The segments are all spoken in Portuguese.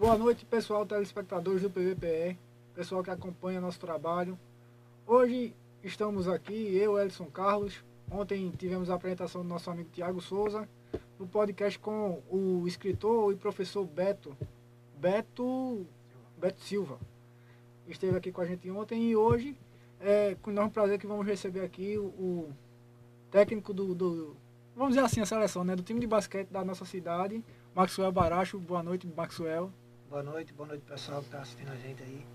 Boa noite, pessoal telespectadores do PVPE, pessoal que acompanha nosso trabalho. Hoje estamos aqui, eu, Elson Carlos. Ontem tivemos a apresentação do nosso amigo Tiago Souza, no podcast com o escritor e professor Beto, Beto, Beto Silva. Esteve aqui com a gente ontem e hoje é com enorme prazer que vamos receber aqui o, o técnico do, do, vamos dizer assim, a seleção, né, do time de basquete da nossa cidade, Maxwell Baracho. Boa noite, Maxwell. Boa noite, boa noite pessoal que está assistindo a gente aí.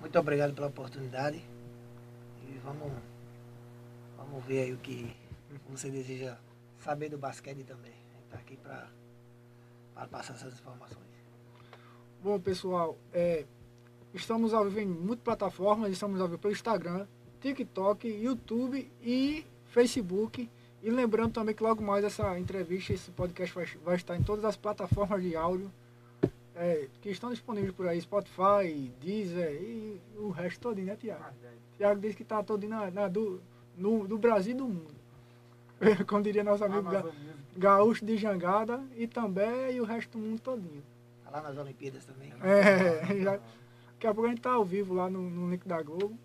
Muito obrigado pela oportunidade. E vamos, vamos ver aí o que você deseja saber do basquete também. A gente está aqui para passar essas informações. Bom, pessoal, é, estamos ao vivo em muitas plataformas, estamos ao vivo pelo Instagram, TikTok, YouTube e Facebook. E lembrando também que logo mais essa entrevista, esse podcast vai, vai estar em todas as plataformas de áudio é, que estão disponíveis por aí, Spotify, Deezer e o resto todinho, né, Tiago? Tiago disse que está todo na, na, do, no, do Brasil e do mundo. Como diria nosso amigo Ga, Gaúcho de Jangada e também e o resto do mundo todinho. Tá lá nas Olimpíadas também. É, já, daqui a pouco a gente está ao vivo lá no, no link da Globo.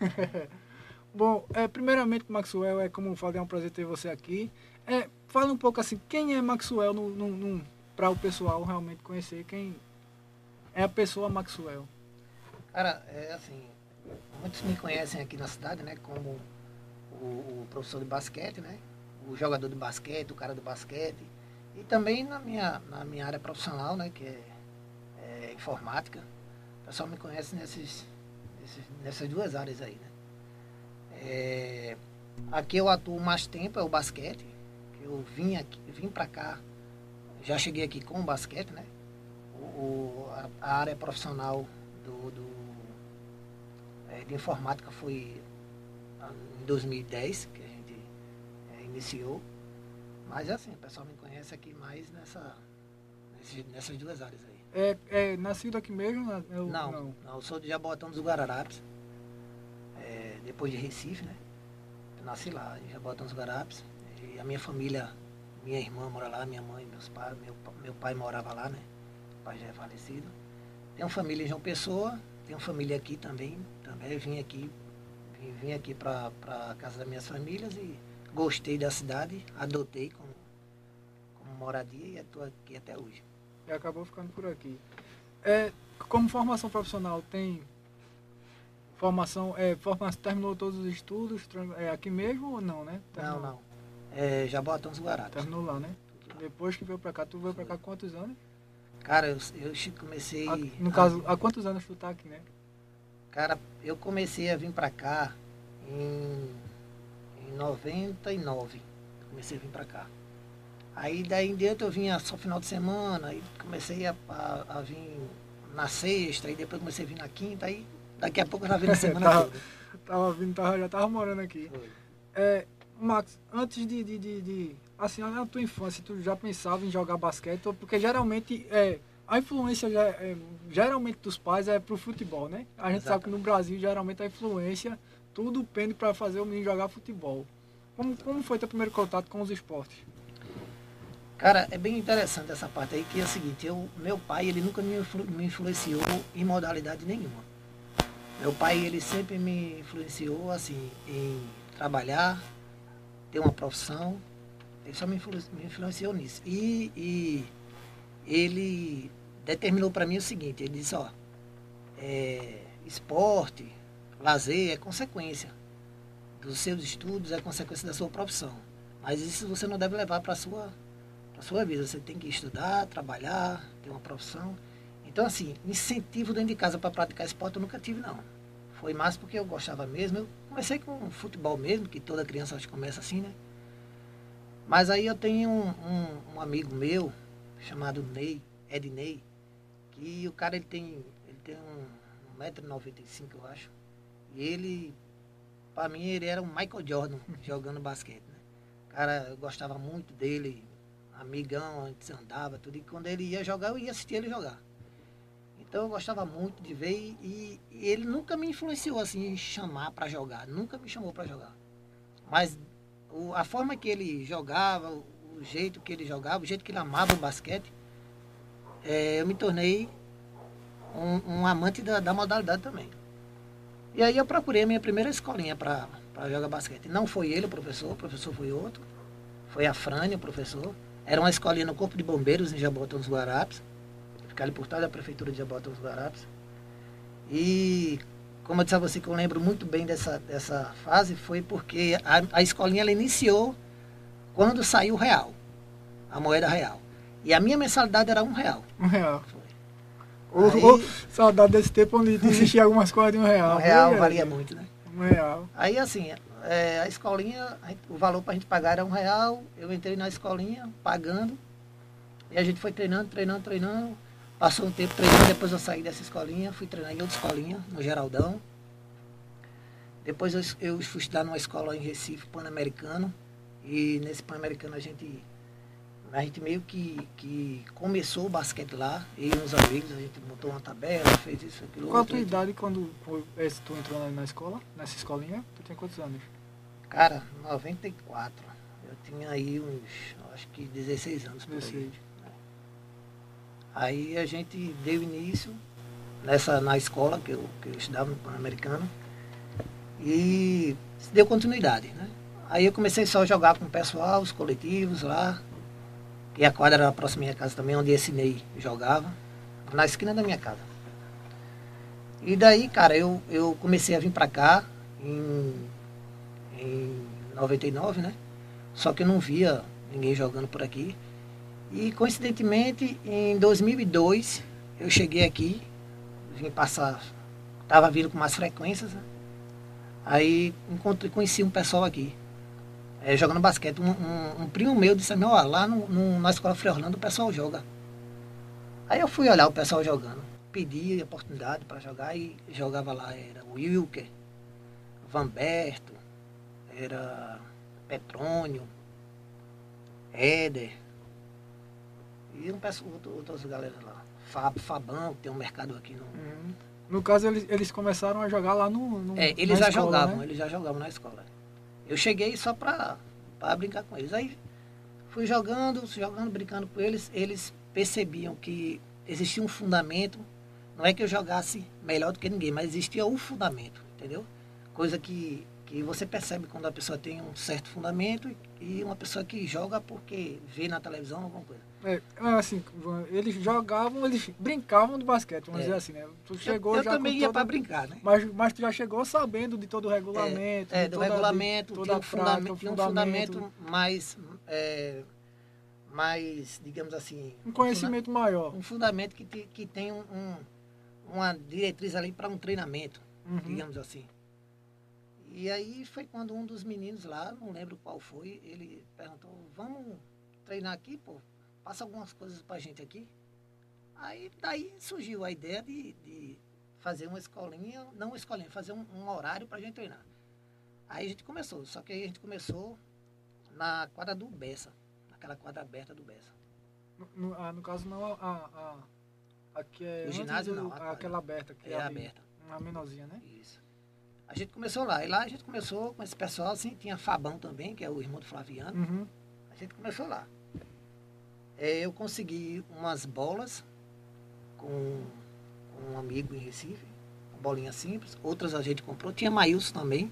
Bom, é, primeiramente, Maxwell, é como eu falei, é um prazer ter você aqui. É, fala um pouco assim, quem é Maxwell no, no, no para o pessoal realmente conhecer quem é a pessoa Maxwell. Cara, é assim, muitos me conhecem aqui na cidade, né, como o, o, professor de basquete, né, o jogador de basquete, o cara do basquete, e também na minha, na minha área profissional, né, que é, é informática. O pessoal me conhece nesses, nesses, nessas duas áreas aí, né. É, aqui eu atuo mais tempo, é o basquete, que eu vim aqui, vim para cá já cheguei aqui com o basquete, né? O, a, área profissional do, do é, de informática foi em 2010 que a gente é, iniciou. Mas é assim, o pessoal me conhece aqui mais nessa, nesse, nessas duas áreas aí. É, é nascido aqui mesmo? Né? Eu, não, não, não, eu sou de Jabotão dos Guararapes, é, depois de Recife, né? Eu nasci lá, em Jabotão dos Guararapes. E a minha família minha irmã mora lá, minha mãe, meus pais, meu, meu pai morava lá, né? O pai já é falecido. Tenho família em João Pessoa, tenho família aqui também. Também vim aqui, vim, vim aqui para a casa das minhas famílias e gostei da cidade, adotei como, como moradia e estou aqui até hoje. E acabou ficando por aqui. É, como formação profissional, tem formação, é, formação, terminou todos os estudos é, aqui mesmo ou não, né? Terminou. Não, não. É, Jabotão dos Guarapes. Terminou lá, né? Depois que veio pra cá, tu veio pra cá quantos anos? Cara, eu, eu comecei. A, no a, caso, há quantos anos tu tá aqui, né? Cara, eu comecei a vir pra cá em, em 99. Comecei a vir pra cá. Aí daí em diante eu vinha só final de semana, aí comecei a, a, a vir na sexta, aí depois comecei a vir na quinta, aí daqui a pouco eu já vim na semana tava, toda. Tava vindo, tava, já tava morando aqui. É, Max, antes de, de, de, de, Assim, na tua infância, tu já pensava em jogar basquete? Porque geralmente é, a influência é, geralmente dos pais é pro futebol, né? A gente Exatamente. sabe que no Brasil, geralmente, a influência, tudo pende para fazer o menino jogar futebol. Como, como foi teu primeiro contato com os esportes? Cara, é bem interessante essa parte aí, que é o seguinte, eu, meu pai, ele nunca me, me influenciou em modalidade nenhuma. Meu pai, ele sempre me influenciou, assim, em trabalhar, ter uma profissão. Ele só me, influ, me influenciou nisso. E, e ele determinou para mim o seguinte, ele disse, ó, é, esporte, lazer é consequência dos seus estudos, é consequência da sua profissão. Mas isso você não deve levar para a sua, sua vida. Você tem que estudar, trabalhar, ter uma profissão. Então, assim, incentivo dentro de casa para praticar esporte eu nunca tive, não. Foi mais porque eu gostava mesmo. Eu comecei com futebol mesmo, que toda criança acho que começa assim, né? Mas aí eu tenho um, um, um amigo meu, chamado Ney, Ednei, que o cara ele tem, ele tem um 1,95m, eu acho. E ele, para mim, ele era um Michael Jordan jogando basquete, né? Cara, eu gostava muito dele, amigão, a gente andava, tudo. E quando ele ia jogar, eu ia assistir ele jogar. Então eu gostava muito de ver e, e ele nunca me influenciou assim em chamar para jogar, nunca me chamou para jogar. Mas o, a forma que ele jogava, o, jeito que ele jogava, o jeito que ele amava o basquete, é, eu me tornei um, um amante da, da, modalidade também. E aí eu procurei a minha primeira escolinha para jogar basquete. Não foi ele o professor, o professor foi outro. Foi a Frânia, o professor. Era uma escolinha no Corpo de Bombeiros, em Jabotão dos Guarapes. Fica ali por trás da Prefeitura de Jabotão dos Guarapes. E, como eu disse a você que eu lembro muito bem dessa, dessa fase, foi porque a, a escolinha ela iniciou quando saiu o real, a moeda real. E a minha mensalidade era um real. Um real. Ou, Aí, saudade desse tempo onde existia algumas coisas de um real. Um real valia muito, né? Um real. Aí assim, é, a escolinha, o valor para a gente pagar era um real. Eu entrei na escolinha pagando. E a gente foi treinando, treinando, treinando. Passou um tempo treinando, depois eu saí dessa escolinha, fui treinar em outra escolinha, no Geraldão. Depois eu, eu fui estudar numa escola em Recife, Pan-Americano. E nesse Pan-Americano a gente, a gente meio que, que começou o basquete lá, e uns amigos, a gente montou uma tabela, fez isso, aquilo. Qual a tua idade quando tu entrou na escola, nessa escolinha? Tu tinha quantos anos? Cara, 94. Eu tinha aí uns, acho que 16 anos por 16. aí. Aí a gente deu início nessa, na escola que eu, que eu estudava no Pan-Americano e deu continuidade, né? Aí eu comecei só a jogar com o pessoal, os coletivos lá. E a quadra era próxima da minha casa também, onde esse Ney jogava, na esquina da minha casa. E daí, cara, eu, eu comecei a vir pra cá em, em 99, né? Só que eu não via ninguém jogando por aqui. E coincidentemente, em 2002, eu cheguei aqui, vim passar, estava vindo com mais frequências, né? Aí encontrei, conheci um pessoal aqui, é, jogando basquete. Um, um, um, primo meu disse assim, ó, lá no, no, na escola Frei Orlando o pessoal joga. Aí eu fui olhar o pessoal jogando, pedi a oportunidade para jogar e jogava lá, era Wilker, Vanberto, era Petrônio, Éder, e um outras galera lá. Fab, Fabão, que tem um mercado aqui no. Uhum. No caso, eles, eles começaram a jogar lá no. no é, eles já escola, jogavam, né? eles já jogavam na escola. Eu cheguei só pra, pra brincar com eles. Aí fui jogando, jogando, brincando com eles. Eles percebiam que existia um fundamento. Não é que eu jogasse melhor do que ninguém, mas existia um fundamento, entendeu? Coisa que que você percebe quando a pessoa tem um certo fundamento e uma pessoa que joga porque vê na televisão alguma coisa. É, é assim, eles jogavam, eles brincavam de basquete, vamos é. dizer assim, né? Tu chegou eu, eu já também ia para brincar, né? Mas, mas tu já chegou sabendo de todo o regulamento. É, é do toda, regulamento, de, tinha, um fundamento, tinha um fundamento mais, é, mais, digamos assim... Um conhecimento um maior. Um fundamento que, que tem um, um uma diretriz ali para um treinamento, uhum. digamos assim. E aí foi quando um dos meninos lá, não lembro qual foi, ele perguntou, vamos treinar aqui, pô, passa algumas coisas pra gente aqui. Aí daí surgiu a ideia de, de fazer uma escolinha, não uma escolinha, fazer um, um horário pra gente treinar. Aí a gente começou, só que aí a gente começou na quadra do Bessa, naquela quadra aberta do Bessa. No, no, ah, no caso não a, a, a, aqui é o ginásio do, não, a, aquela aberta que é, é aberta. Uma menorzinha, né? Isso. A gente começou lá. E lá a gente começou com esse pessoal, assim, tinha Fabão também, que é o irmão do Flaviano. Uhum. A gente começou lá. É, eu consegui umas bolas com, com, um amigo em Recife, uma bolinha simples. Outras a gente comprou. Tinha Maílson também,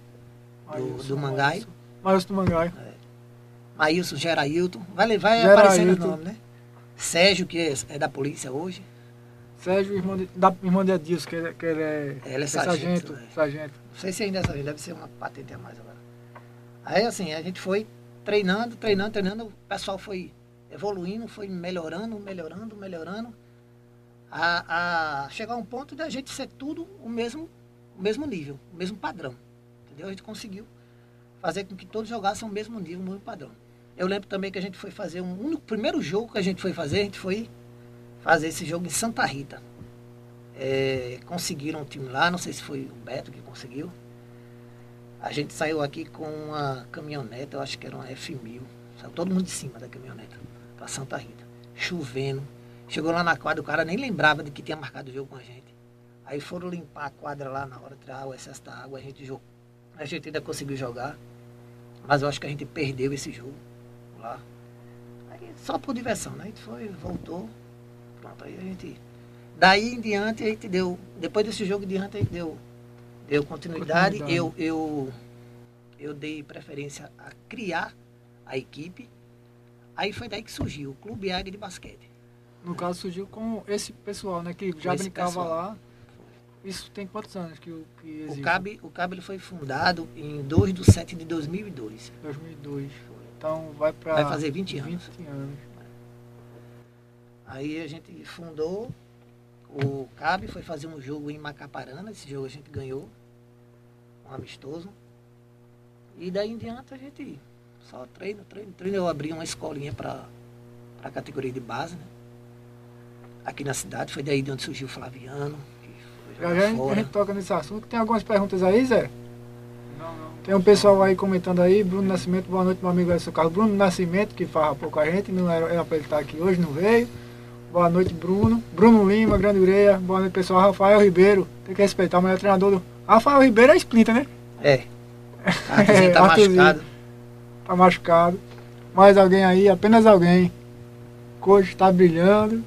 do, do Mangai. Maílson do Mangai. É. Maílson, Gerailton. Vai, vai aparecendo o nome, né? Sérgio, que é, é da polícia hoje. Sérgio, irmão de, da irmã de Adilson, que, ele, que ele é, ele é, é sargento. Sargento. sargento. Não sei se ainda é sargento, deve ser uma patente a mais agora. Aí assim, a gente foi treinando, treinando, treinando, o pessoal foi evoluindo, foi melhorando, melhorando, melhorando, a, a chegar a um ponto de a gente ser tudo o mesmo, o mesmo nível, o mesmo padrão. Entendeu? A gente conseguiu fazer com que todos jogassem o mesmo nível, o mesmo padrão. Eu lembro também que a gente foi fazer um único primeiro jogo que a gente foi fazer, a gente foi fazer esse jogo em Santa Rita. É, conseguiram um time lá, não sei se foi o Beto que conseguiu. A gente saiu aqui com uma caminhonete, eu acho que era uma F1000. Saiu todo mundo de cima da caminhonete para Santa Rita. Chovendo. Chegou lá na quadra, o cara nem lembrava de que tinha marcado o jogo com a gente. Aí foram limpar a quadra lá na hora, tirar o excesso da água, a gente jogou. A gente ainda conseguiu jogar. Mas eu acho que a gente perdeu esse jogo lá. Aí, só por diversão, né? A gente foi, voltou, Pronto, aí a gente. Daí em diante a gente deu, depois desse jogo em diante a gente deu, deu continuidade. Continuidade. Eu, eu, eu dei preferência a criar a equipe. Aí foi daí que surgiu o Clube Águia de Basquete. No caso surgiu com esse pessoal, né? Que já esse brincava pessoal. lá. Isso tem quantos anos que, o- que existe? O CAB, o CAB ele foi fundado em 2 de 7 de 2002. 2002. Então vai pra... Vai fazer 20 anos. 20 anos. Aí a gente fundou o CAB, foi fazer um jogo em Macaparana, esse jogo a gente ganhou, um amistoso. E daí em diante a gente só treino, treino, treino. Eu abri uma escolinha para a categoria de base, né? Aqui na cidade, foi daí de onde surgiu o Flaviano, que foi Já a gente- a fora. gente toca nesse assunto. Tem algumas perguntas aí, Zé? Não, não. Tem um pessoal aí comentando aí, Bruno Nascimento, boa noite, meu amigo Edson Carlos. Bruno Nascimento, que fala pouco a gente, não era, era pra ele estar aqui hoje, não veio. Boa noite, Bruno. Bruno Lima, Grande Ureia. Boa noite, pessoal. Rafael Ribeiro. Tem que respeitar o melhor treinador do. Rafael Ribeiro é Splinter, né? É. Arthurzinho tá Arthurzinho. machucado. Tá machucado. Mais alguém aí? Apenas alguém. Coach tá brilhando.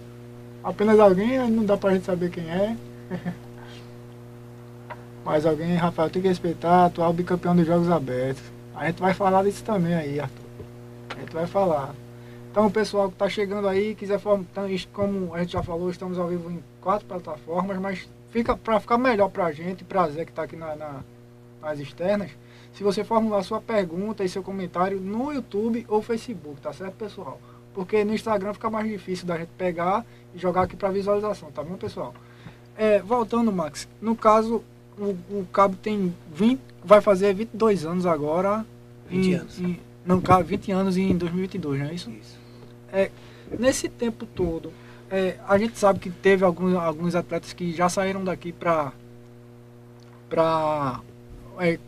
Apenas alguém, não dá pra gente saber quem é. Mais alguém, Rafael, tem que respeitar, atual bicampeão dos Jogos Abertos. A gente vai falar disso também aí, Arthur. A gente vai falar. Então, pessoal que tá chegando aí, quiser como a gente já falou, estamos ao vivo em quatro plataformas, mas fica para ficar melhor pra gente, pra Zé que tá aqui na, na- nas externas, se você formular sua pergunta e seu comentário no YouTube ou Facebook, tá certo, pessoal? Porque no Instagram fica mais difícil da gente pegar e jogar aqui para visualização, tá bom, pessoal? É, voltando, Max, no caso, o, o Cabo tem 20, vai fazer 22 anos agora. 20 em- anos. em- não, cara, 20 anos em 2022, não é isso? Isso. Nesse tempo todo, é, a gente sabe que teve alguns, alguns atletas que já saíram daqui para para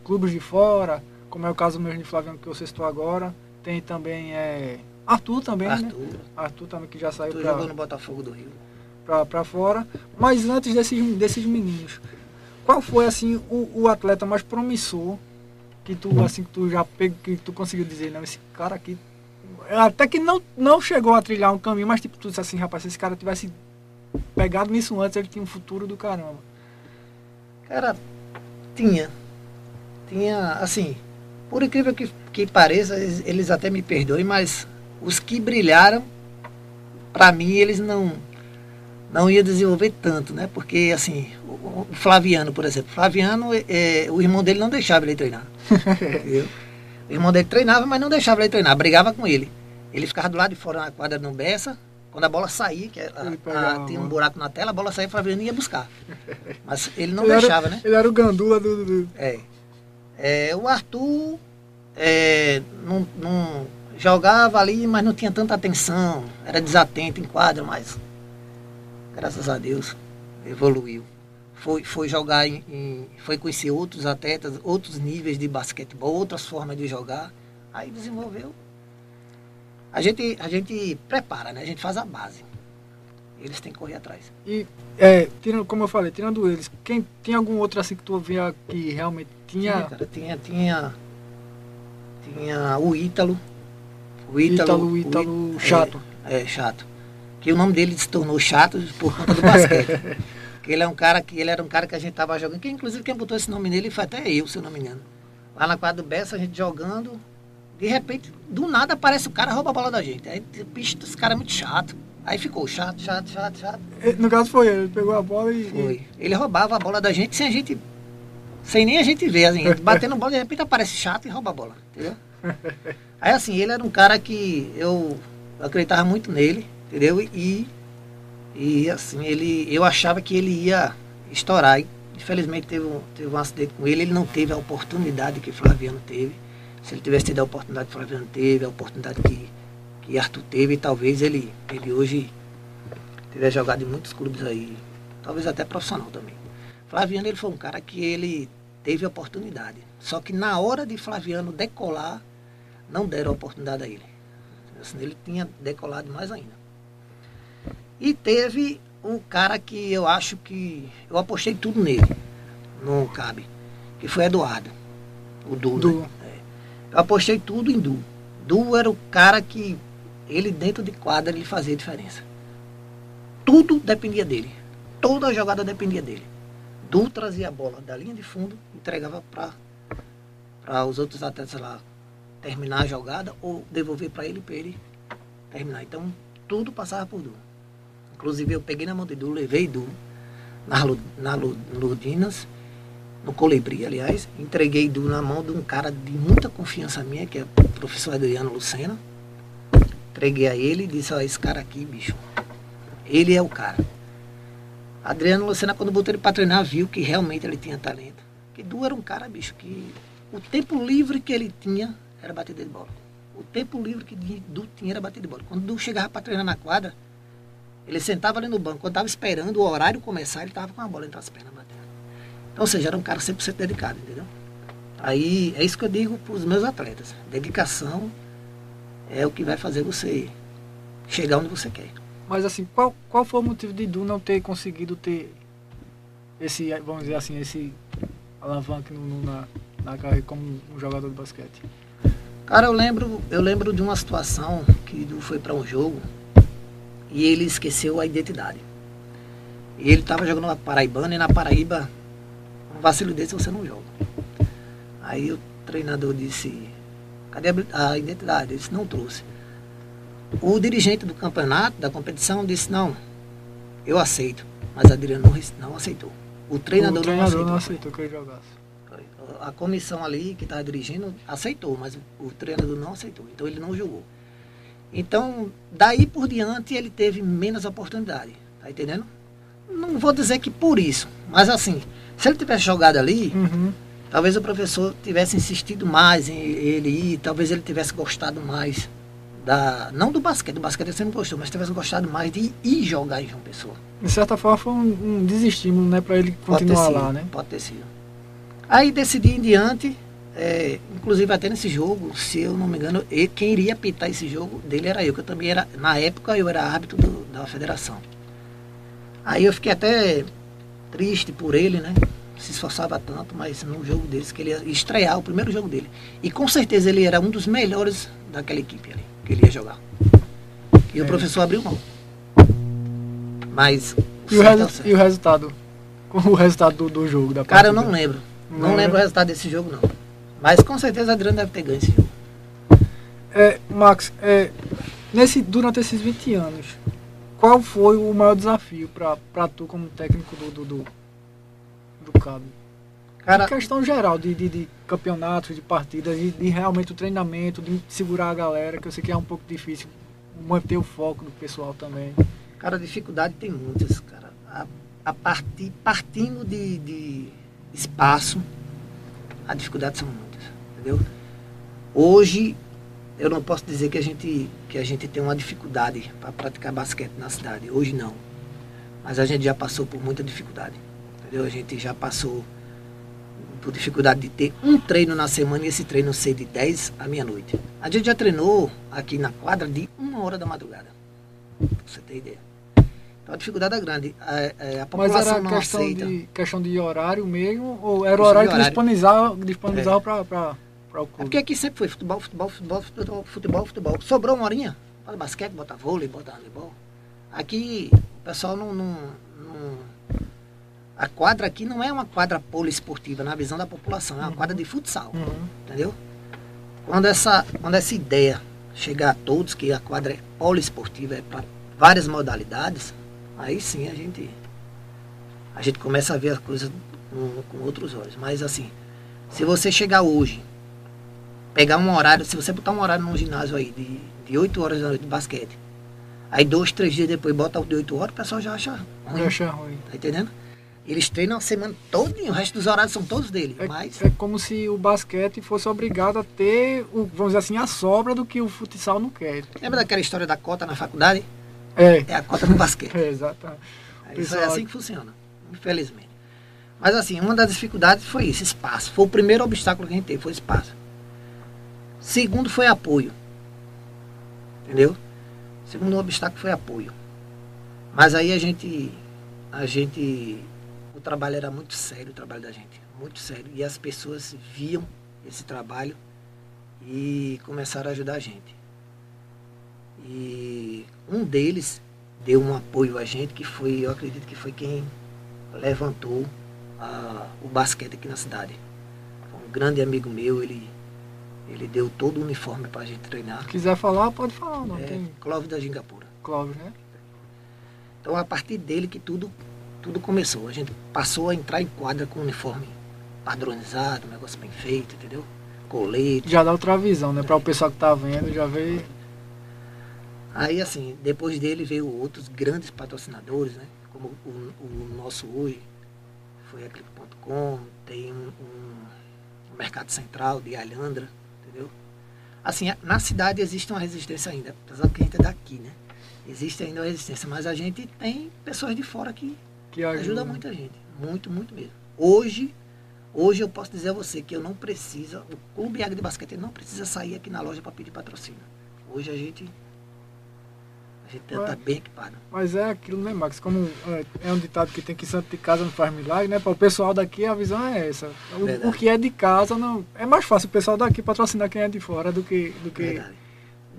clubes de fora, como é o caso mesmo de Flaviano que você citou agora. Tem também é, Arthur também, né? Arthur. Arthur também que já saiu Arthur para jogou no Botafogo do Rio. pra, pra fora. Mas antes desses, desses meninos, qual foi assim o, o atleta mais promissor que tu assim que tu já pegou, que tu conseguiu dizer, não, esse cara aqui até que não, não chegou a trilhar um caminho, mas tipo, tu disse assim, rapaz, se esse cara tivesse pegado nisso antes, ele tinha um futuro do caramba. Cara, tinha. Tinha, assim, por incrível que, que pareça, eles, eles até me perdoem, mas os que brilharam, pra mim, eles não não ia desenvolver tanto, né? Porque, assim, o, o Flaviano, por exemplo, Flaviano, é, o irmão dele não deixava ele treinar. entendeu? O irmão dele treinava, mas não deixava ele treinar, brigava com ele. Ele ficava do lado de fora na quadra no Bessa, quando a bola saía, que a- a- tinha um buraco na tela, a bola saía, o Flaviano ia buscar. Mas ele não ele deixava, era, né? Ele era o gandula do. do- do- É. É, o Arthur é, não, não jogava ali, mas não tinha tanta atenção. Era desatento em quadra, mas graças a Deus evoluiu. Foi, foi jogar em, em- foi conhecer outros atletas, outros níveis de basquetebol, outras formas de jogar. Aí desenvolveu. A gente, a gente prepara, né? A gente faz a base. Eles têm que correr atrás. E, é, tirando, como eu falei, tirando eles, quem tem algum outro assim que tu via que realmente Tinha, tinha. cara, tinha, tinha, tinha o Ítalo. O Ítalo, o Ítalo Í- chato. É, é, chato. Que o nome dele se tornou chato por conta do basquete. que ele é um cara que ele era um cara que a gente tava jogando, que inclusive quem botou esse nome nele foi até eu, se eu não me engano. Lá na quadra do Bessa, a gente jogando, de repente, do nada aparece o cara e rouba a bola da gente. Aí, bicho, esse cara é muito chato. Aí ficou chato, chato, chato, chato. No caso foi ele, ele pegou a bola e. Foi. Ele roubava a bola da gente sem a gente. Sem nem a gente ver, assim, batendo bola, de repente aparece chato e rouba a bola, entendeu? Aí assim, ele era um cara que eu acreditava muito nele, entendeu? E, e assim, ele, eu achava que ele ia estourar. E, infelizmente teve um, teve um acidente com ele, ele não teve a oportunidade que Flaviano teve. Se ele tivesse tido a oportunidade que Flaviano teve, a oportunidade que, que Arthur teve, talvez ele, ele hoje tivesse jogado em muitos clubes aí, talvez até profissional também. Flaviano ele foi um cara que ele teve oportunidade. Só que na hora de Flaviano decolar, não deram oportunidade a ele. Assim, ele tinha decolado mais ainda. E teve um cara que eu acho que eu apostei tudo nele, no cabe, que foi Eduardo, o Du. Du. Né? É. Eu apostei tudo em Du. Du era o cara que ele dentro de quadra ele fazia diferença. Tudo dependia dele. toda a jogada dependia dele. Du trazia a bola da linha de fundo, entregava para os outros atletas lá terminar a jogada ou devolver para ele para ele terminar. Então, tudo passava por Du. Inclusive, eu peguei na mão de Du, levei Du na, na Ludinas, no Colibri, aliás, entreguei Du na mão de um cara de muita confiança minha, que é o professor Adriano Lucena. Entreguei a ele e disse, ó, esse cara aqui, bicho, ele é o cara. Adriano Lucena, quando botou ele para treinar, viu que realmente ele tinha talento. Que Du era um cara, bicho, que o tempo livre que ele tinha era batida de bola. O tempo livre que Du tinha era batida de bola. Quando Du chegava para treinar na quadra, ele sentava ali no banco. Quando estava esperando o horário começar, ele estava com a bola entre as pernas batendo. Então, ou seja, era um cara 100% dedicado, entendeu? Aí é isso que eu digo para os meus atletas. Dedicação é o que vai fazer você chegar onde você quer. Mas assim, qual, qual foi o motivo de Du não ter conseguido ter esse, vamos dizer assim, esse alavanque no, na, na carreira como um jogador de basquete? Cara, eu lembro, eu lembro de uma situação que Du foi para um jogo e ele esqueceu a identidade. E ele estava jogando na Paraibana e na Paraíba, um vacilo desse você não joga. Aí o treinador disse, cadê a, a identidade? Ele disse, não trouxe. O dirigente do campeonato, da competição, disse, não, eu aceito. Mas Adriano não, não aceitou. O treinador, o treinador não aceitou. que ele jogasse. A comissão ali que estava dirigindo aceitou, mas o treinador não aceitou. Então ele não jogou. Então, daí por diante ele teve menos oportunidade. Tá entendendo? Não vou dizer que por isso, mas assim, se ele tivesse jogado ali, uhum. talvez o professor tivesse insistido mais em ele ir, talvez ele tivesse gostado mais da, não do basquete, do basquete ele sempre gostou, mas tivesse gostado mais de ir jogar em João Pessoa. De certa forma foi um, um desestímulo, né, para ele continuar sido, lá, né? Pode ter sido. Aí decidi em diante, é, inclusive até nesse jogo, se eu não me engano, ele, quem iria apitar esse jogo dele era eu, que eu também era, na época eu era árbitro do, da federação. Aí eu fiquei até triste por ele, né? Se esforçava tanto, mas no jogo deles, que ele ia estrear o primeiro jogo dele. E com certeza ele era um dos melhores daquela equipe ali que ele ia jogar. E é. o professor abriu mão. Mas. E o, resu e o resultado? O resultado do, do jogo, da Cara, eu não lembro. Não, não lembro o resultado desse jogo, não. Mas com certeza a Adriano deve ter ganho esse jogo. É, Max, é, nesse, durante esses 20 anos, qual foi o maior desafio para tu como técnico do, do, do, do Cabo? Cara, em questão geral de, de, de campeonatos, de partidas, de, de, realmente o treinamento, de segurar a galera, que eu sei que é um pouco difícil manter o foco do pessoal também. Cara, dificuldade tem muitas, cara. A, a partir, partindo de, de espaço, a dificuldade são muitas, entendeu? Hoje, eu não posso dizer que a gente, que a gente tem uma dificuldade para praticar basquete na cidade. Hoje não. Mas a gente já passou por muita dificuldade, entendeu? A gente já passou por dificuldade de ter um treino na semana e esse treino ser de 10 à meia-noite. A gente já treinou aqui na quadra de uma hora da madrugada. Pra você ter ideia. Então a dificuldade é grande. A, é, a população Mas era não questão aceita. De, questão de horário mesmo? Ou era o horário, que disponibilizava, disponibilizava é. para o clube? É porque aqui sempre foi futebol, futebol, futebol, futebol, futebol, futebol. Sobrou uma horinha, bota basquete, bota vôlei, bota handebol. Aqui o pessoal não, não, não a quadra aqui não é uma quadra poliesportiva na visão da população, é uma uhum. quadra de futsal. Uhum. Entendeu? Quando essa, quando essa ideia chegar a todos que a quadra é poliesportiva, é para várias modalidades, aí sim a gente, a gente começa a ver as coisas com, com outros olhos. Mas assim, se você chegar hoje, pegar um horário, se você botar um horário num ginásio aí de, de 8 horas da noite de basquete, aí dois, três dias depois bota o de 8 horas, o pessoal já acha ruim. Já acha ruim. Tá entendendo? Eles treinam a semana toda, o resto dos horários são todos dele. É, mas... é como se o basquete fosse obrigado a ter, o, vamos dizer assim, a sobra do que o futsal não quer. Lembra daquela história da cota na faculdade? É. É a cota no basquete. é, exatamente. Isso é assim que funciona, infelizmente. Mas assim, uma das dificuldades foi isso, espaço. Foi o primeiro obstáculo que a gente teve, foi espaço. Segundo foi apoio. Entendeu? Segundo obstáculo foi apoio. Mas aí a gente a gente trabalho era muito sério, o trabalho da gente, muito sério. E as pessoas viam esse trabalho e começaram a ajudar a gente. E um deles deu um apoio a gente, que foi, eu acredito que foi quem levantou a, o basquete aqui na cidade. Um grande amigo meu, ele, ele deu todo o uniforme para a gente treinar. Se quiser falar, pode falar. Não é, tem... Clóvis da Gingapura. Clóvis, né? Então, a partir dele que tudo, tudo começou. A gente passou a entrar em quadra com uniforme padronizado, um negócio bem feito, entendeu? Colete. Já dá outra visão, né? Para o pessoal que tá vendo, já vê. Aí, assim, depois dele veio outros grandes patrocinadores, né? Como o, o nosso hoje, foi a Clip.com, tem um, um, Mercado Central de Alhandra, entendeu? Assim, na cidade existe uma resistência ainda, apesar que a gente é daqui, né? Existe ainda uma resistência, mas a gente tem pessoas de fora que, que ajuda. ajuda muita gente. Muito, muito mesmo. Hoje, hoje eu posso dizer a você que eu não precisa, o Clube Águia de Basquete não precisa sair aqui na loja para pedir patrocínio. Hoje a gente a gente está bem equipado. Mas é aquilo, né, Max? Como é, é, um ditado que tem que santo de casa não faz milagre, né? Para o pessoal daqui a visão é essa. O, o, que é de casa não. É mais fácil o pessoal daqui patrocinar quem é de fora do que, do que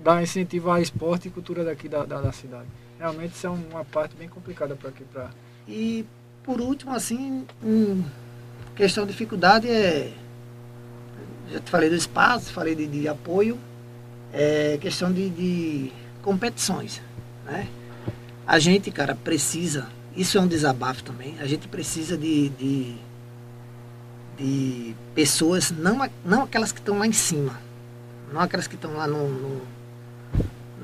dar incentivo a esporte e cultura daqui da, da, da cidade. Realmente isso é uma parte bem complicada para aqui. Pra... E por último, assim, questão de dificuldade é. Já te falei do espaço, falei de, de apoio, é questão de, de competições né? A gente, cara, precisa, isso é um desabafo também, a gente precisa de, de, de pessoas, não, não aquelas que estão lá em cima, não aquelas que estão lá no, no,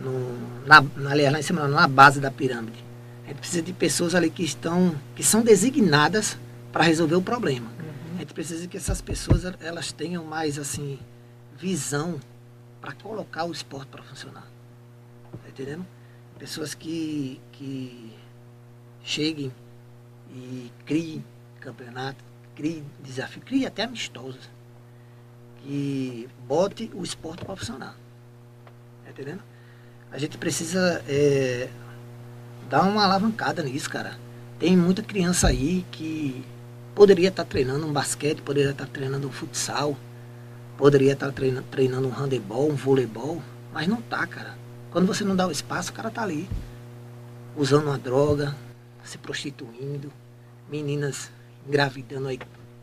no na, na, lá em cima, não, na base da pirâmide. A gente precisa de pessoas ali que estão, que são designadas para resolver o problema. Uhum. A gente precisa que essas pessoas elas tenham mais assim visão para colocar o esporte para funcionar. Tá entendendo? pessoas que, que cheguem e criem campeonato, criem desafio, criem até amistosos, que bote o esporte para funcionar. Tá entendendo? A gente precisa é, dar uma alavancada nisso, cara. Tem muita criança aí que poderia estar tá treinando um basquete, poderia estar tá treinando um futsal, poderia estar tá treinando, treinando um handebol, um voleibol, mas não tá, cara. Quando você não dá o espaço, o cara tá ali, usando uma droga, se prostituindo, meninas engravidando aí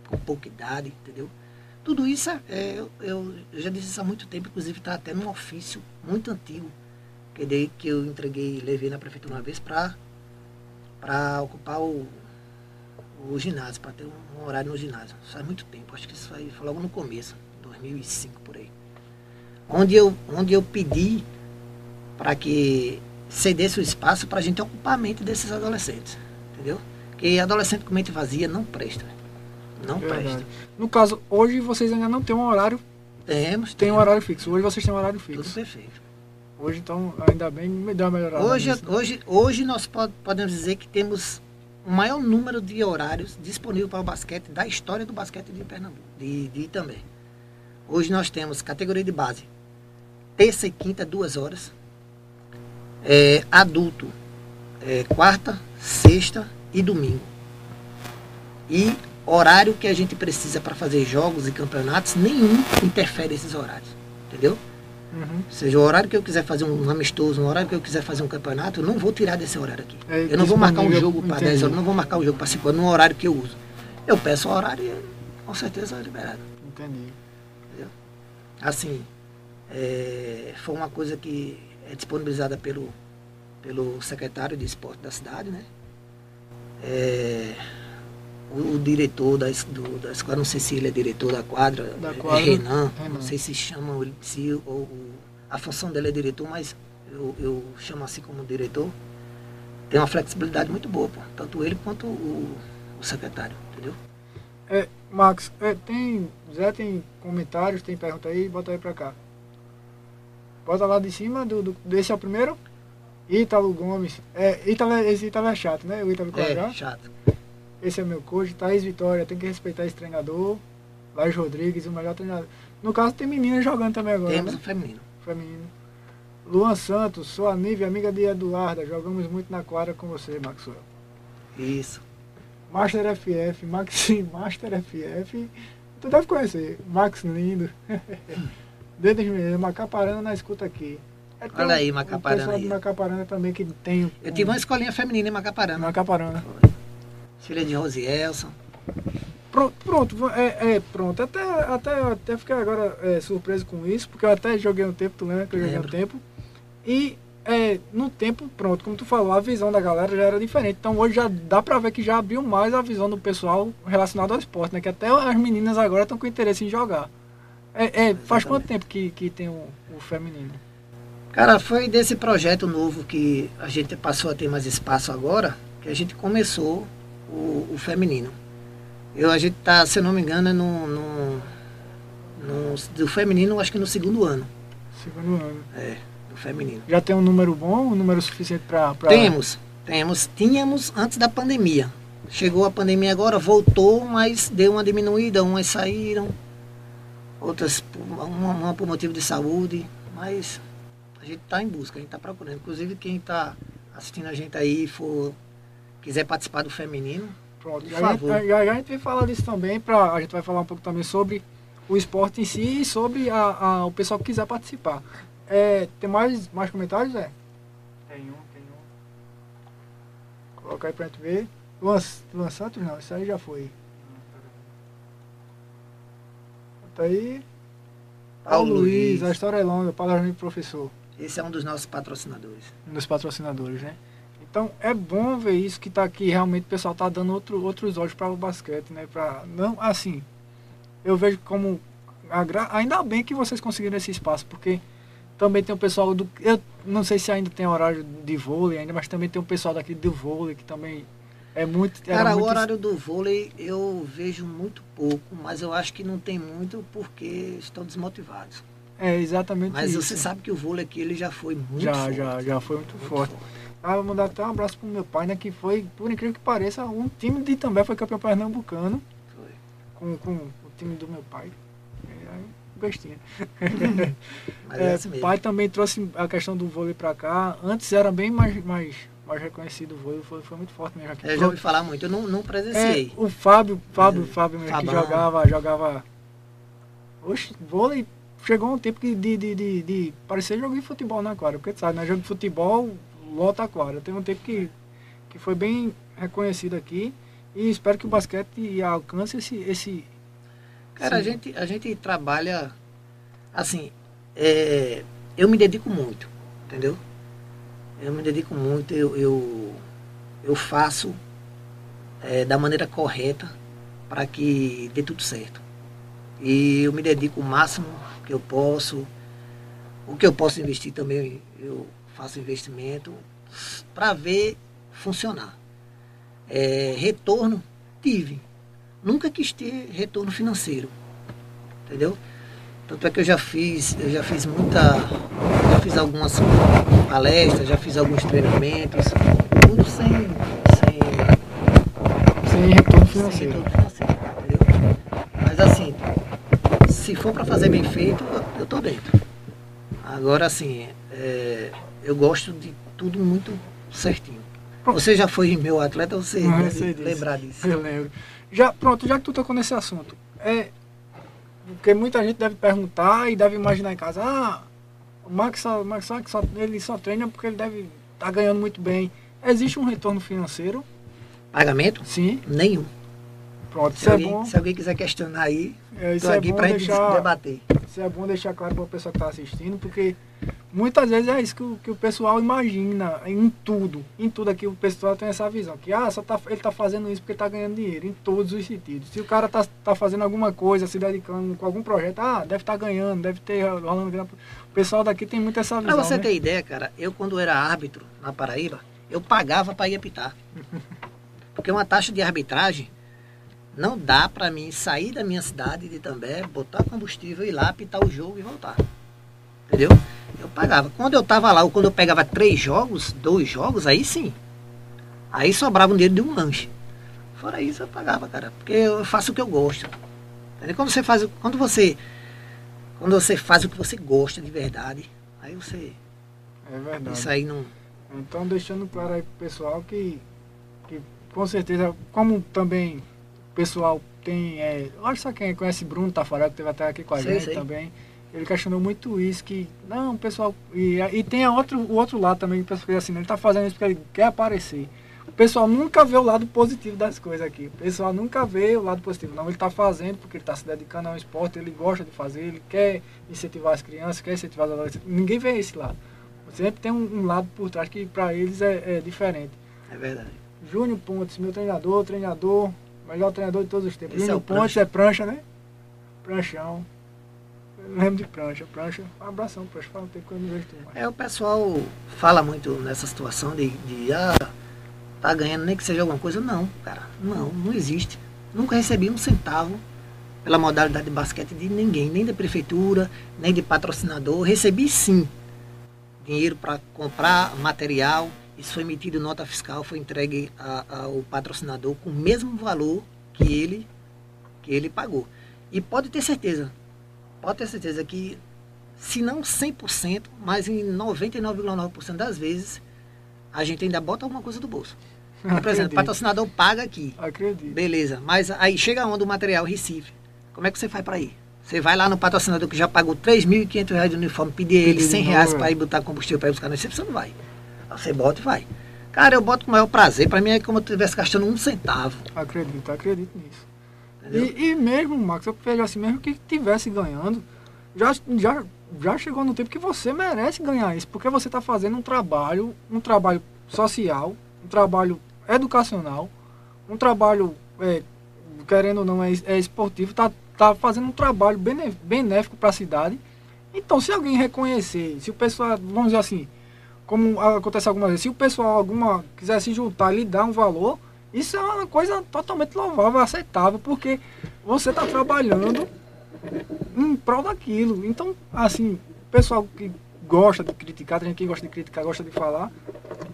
com pouca idade, entendeu? Tudo isso é eu, eu, já disse isso há muito tempo, inclusive está até num ofício muito antigo que, dei, que eu entreguei, levei na prefeitura uma vez para ocupar o, o ginásio, para ter um, horário no ginásio. Isso faz muito tempo, acho que isso foi, foi logo no começo, 2005 por aí. Onde eu, onde eu pedi para que cedesse o espaço para a gente ocupar a mente desses adolescentes. Entendeu? Porque adolescente com mente vazia não presta. Não é presta. No caso, hoje vocês ainda não têm um horário. Temos. Tem um horário fixo. Hoje vocês têm um horário fixo. Tudo perfeito. Hoje, então, ainda bem, me dá uma melhorada. Hoje, nisso, né? hoje, hoje nós podemos dizer que temos o maior número de horários disponível para o basquete da história do basquete de Pernambuco, de, de Itambé. Hoje nós temos categoria de base, terça e quinta, duas horas é, adulto, é, quarta, sexta e domingo. E horário que a gente precisa para fazer jogos e campeonatos, nenhum interfere esses horários. Entendeu? Uhum. Ou seja, o horário que eu quiser fazer um amistoso, o horário que eu quiser fazer um campeonato, eu não vou tirar desse horário aqui. É, eu não vou marcar um jogo para 10 horas, não vou marcar um jogo para 5 horas, no horário que eu uso. Eu peço o horário e com certeza é liberado. Entendi. Entendeu? Assim, é, foi uma coisa que é disponibilizada pelo, pelo secretário de esporte da cidade, né? É, o, o, diretor da, do, da escola, não sei se ele é diretor da quadra, da é, quadra é Renan, Renan, não sei se chamam ele, se o, o, a função dele é diretor, mas eu, eu chamo assim como diretor. Tem uma flexibilidade muito boa, pô, tanto ele quanto o, o secretário, entendeu? É, Max, é, tem, Zé tem comentários, tem pergunta aí, bota aí pra cá. Bota lá de cima, do, do, desse é o primeiro? Ítalo Gomes. É, Ítalo, esse Ítalo é chato, né? O Ítalo é, chato. Esse é meu coach. Thaís Vitória, tem que respeitar esse treinador. Laís Rodrigues, o melhor treinador. No caso, tem menina jogando também agora. Temos né? um feminino. Feminino. Luan Santos, sou amiga amiga de Eduarda. Jogamos muito na quadra com você, Maxwell. Isso. Master FF, Maxi, Master FF. Tu deve conhecer. Max Lindo. Denis Mineiro, Macaparana na escuta aqui. É, Olha aí, O Macaparana pessoal aí. de Macaparana também que tem. Eu um- tive uma escolinha feminina em Macaparana. Macaparana. Filha de Rosielson. Pronto, pronto, é, é, pronto. Até, até, até fiquei agora é, surpreso com isso, porque eu até joguei um tempo, tu lembra que eu joguei um tempo. E é, no tempo, pronto, como tu falou, a visão da galera já era diferente. Então hoje já dá pra ver que já abriu mais a visão do pessoal relacionado ao esporte, né? Que até as meninas agora estão com interesse em jogar. É, é, faz quanto tempo que, que tem o, o feminino? Cara, foi desse projeto novo que a gente passou a ter mais espaço agora, que a gente começou o, o feminino. Eu, a gente tá, se eu não me engano, é no, no, no- do feminino, acho que no segundo ano. Segundo ano. É, do feminino. Já tem um número bom, um número suficiente pra. pra... Temos, temos, tínhamos antes da pandemia. Chegou a pandemia agora, voltou, mas deu uma diminuída, umas saíram, outras uma, uma por motivo de saúde, mas a gente está em busca, a gente está procurando. Inclusive quem está assistindo a gente aí for quiser participar do feminino, Pronto, Por já, a gente, favor. já, já a gente vai falar disso também, pra, a gente vai falar um pouco também sobre o esporte em si e sobre a, a- o pessoal que quiser participar. É, tem mais, mais comentários, é? Tem um, tem um. Coloca aí pra gente ver. Luan, Luan Santos não, isso aí já foi. Tá aí. Paulo Luiz, a história é longa, palavra do professor. esse é um dos nossos patrocinadores. um dos patrocinadores, né? Então é bom ver isso que tá aqui, realmente o pessoal tá dando outro, outros olhos para o basquete, né? Pra, não, assim, eu vejo como agra- ainda bem que vocês conseguiram esse espaço, porque também tem o pessoal do eu não sei se ainda tem horário de vôlei ainda, mas também tem o pessoal daqui do vôlei que também é muito Cara, o muito- horário do vôlei eu vejo muito pouco, mas eu acho que não tem muito porque estão desmotivados. é exatamente Mas isso. você sabe que o vôlei aqui ele já foi muito já, forte. já, já foi muito, muito forte. Ah, vou mandar até um abraço pro meu pai, né? Que foi, por incrível que pareça, um time de também foi campeão pernambucano. Foi. com, com o time do meu pai. É, bestinha. É, é assim pai também trouxe a questão do vôlei pra cá. Antes era bem mais, mais, mais reconhecido o vôlei, vôlei foi muito forte mesmo aqui. Eu já ouvi falar muito, eu não, não É, presenciei. o Fábio, Fábio, Mas, Fábio mesmo, que jogava, jogava. Oxe, vôlei chegou um tempo que de, de, de, de parecer jogo de futebol na quadra, porque tu sabe, né? Jogo de futebol lota quadra. Teve um tempo que, que foi bem reconhecido aqui e espero que o basquete alcance esse. esse Cara, a gente, a gente trabalha assim, é, eu me dedico muito, entendeu? Eu me dedico muito, eu, eu, eu faço é, da maneira correta para que dê tudo certo. E eu me dedico o máximo que eu posso. O que eu posso investir também, eu faço investimento para ver funcionar. É, retorno, tive. Nunca quis ter retorno financeiro. Entendeu? Tanto é que eu já fiz, eu já fiz muita. Já fiz algumas palestras, já fiz alguns treinamentos, tudo sem, sem, sem retorno sem financeiro. retorno financeiro. Mas assim, se for para fazer bem feito, eu- eu tô dentro. Agora assim, é, eu gosto de tudo muito certinho. Você já foi meu atleta, você Ah, eu deve lembrar disso. Eu lembro. Já, pronto, já que tu tocou nesse assunto, é. Porque muita gente deve perguntar e deve imaginar em casa, ah, o Max, o Max só, ele só treina porque ele deve estar ganhando muito bem. Existe um retorno financeiro? Pagamento? Sim. Nenhum. Pronto, Se é alguém, bom. se alguém quiser questionar aí, É, isso é aqui para gente debater. Isso é bom deixar claro para o pessoal que está assistindo, porque muitas vezes é isso que o, que o pessoal imagina em tudo. Em tudo aqui o pessoal tem essa visão, que ah, só tá, ele está fazendo isso porque está ganhando dinheiro, em todos os sentidos. Se o cara está tá fazendo alguma coisa, se dedicando com algum projeto, ah, deve estar ganhando, deve ter rolando grana. O pessoal daqui tem muito essa visão. você né? ter ideia, cara, eu quando era árbitro na Paraíba, eu pagava para ir apitar. Porque uma taxa de arbitragem não dá para mim sair da minha cidade de També, botar combustível, ir lá, apitar o jogo e voltar. Entendeu? Eu pagava. Quando eu tava lá, ou quando eu pegava três jogos, dois jogos, aí sim. Aí sobrava um dinheiro de um lanche. Fora isso, eu pagava, cara. Porque eu faço o que eu gosto. Entendeu? Quando você faz, o- quando você, quando você faz o que você gosta de verdade, aí você, É verdade. isso aí não, Então, deixando claro aí pro pessoal que, que com certeza, como também o pessoal tem. É, acho que quem conhece Bruno Tafarel, que teve até aqui com a Sei, gente sei. também. Ele questionou muito isso, que não, o pessoal. E, e tem outro, o outro lado também, que o pessoal fica assim, ele tá fazendo isso porque ele quer aparecer. O pessoal nunca vê o lado positivo das coisas aqui. O pessoal nunca vê o lado positivo. Não, ele está fazendo porque ele está se dedicando ao esporte, ele gosta de fazer, ele quer incentivar as crianças, quer incentivar os adolescentes. Ninguém vê esse lado. Sempre tem um, um lado por trás que para eles é, é, diferente. É verdade. Júnior Pontes, meu treinador, treinador, melhor treinador de todos os tempos. Júnior é o Pontes é prancha, né? Pranchão. Eu lembro de prancha. Prancha, um abração, prancha. Fala um tempo que eu não vejo mais. É, o pessoal fala muito nessa situação de, de ah, tá ganhando nem que seja alguma coisa. Não, cara, não, não existe. Nunca recebi um centavo pela modalidade de basquete de ninguém, nem da prefeitura, nem de patrocinador. Recebi sim dinheiro para comprar material. Isso foi emitido nota fiscal, foi entregue a- ao patrocinador com o mesmo valor que ele que ele pagou. E pode ter certeza, pode ter certeza que se não 100%, mas em 99,9% das vezes, a gente ainda bota alguma coisa do bolso. Porque, por exemplo, o patrocinador paga aqui, Acredito. beleza, mas aí chega onde o material Recife, como é que você faz para ir? Você vai lá no patrocinador que já pagou 3.500 reais de uniforme, pedir ele Pedir 100 de reais novo, para ir botar combustível para ir buscar no Recife, você não vai. Você bota e vai. Cara, eu boto com o maior prazer, para mim é como se eu estivesse gastando um centavo. Acredito, acredito nisso. E, e mesmo, Max, eu vejo assim, mesmo que tivesse ganhando, já, já, já chegou no tempo que você merece ganhar isso, porque você está fazendo um trabalho, um trabalho social, um trabalho educacional, um trabalho, é, querendo ou não, é, é esportivo, tá, tá fazendo um trabalho benéfico para a cidade. Então, se alguém reconhecer, se o pessoal, vamos dizer assim, como acontece algumas vezes, se o pessoal alguma quiser se juntar e lhe dar um valor, isso é uma coisa totalmente louvável, aceitável, porque você está trabalhando em prol daquilo. Então, assim, o pessoal que gosta de criticar, tem gente que gosta de criticar, gosta de falar,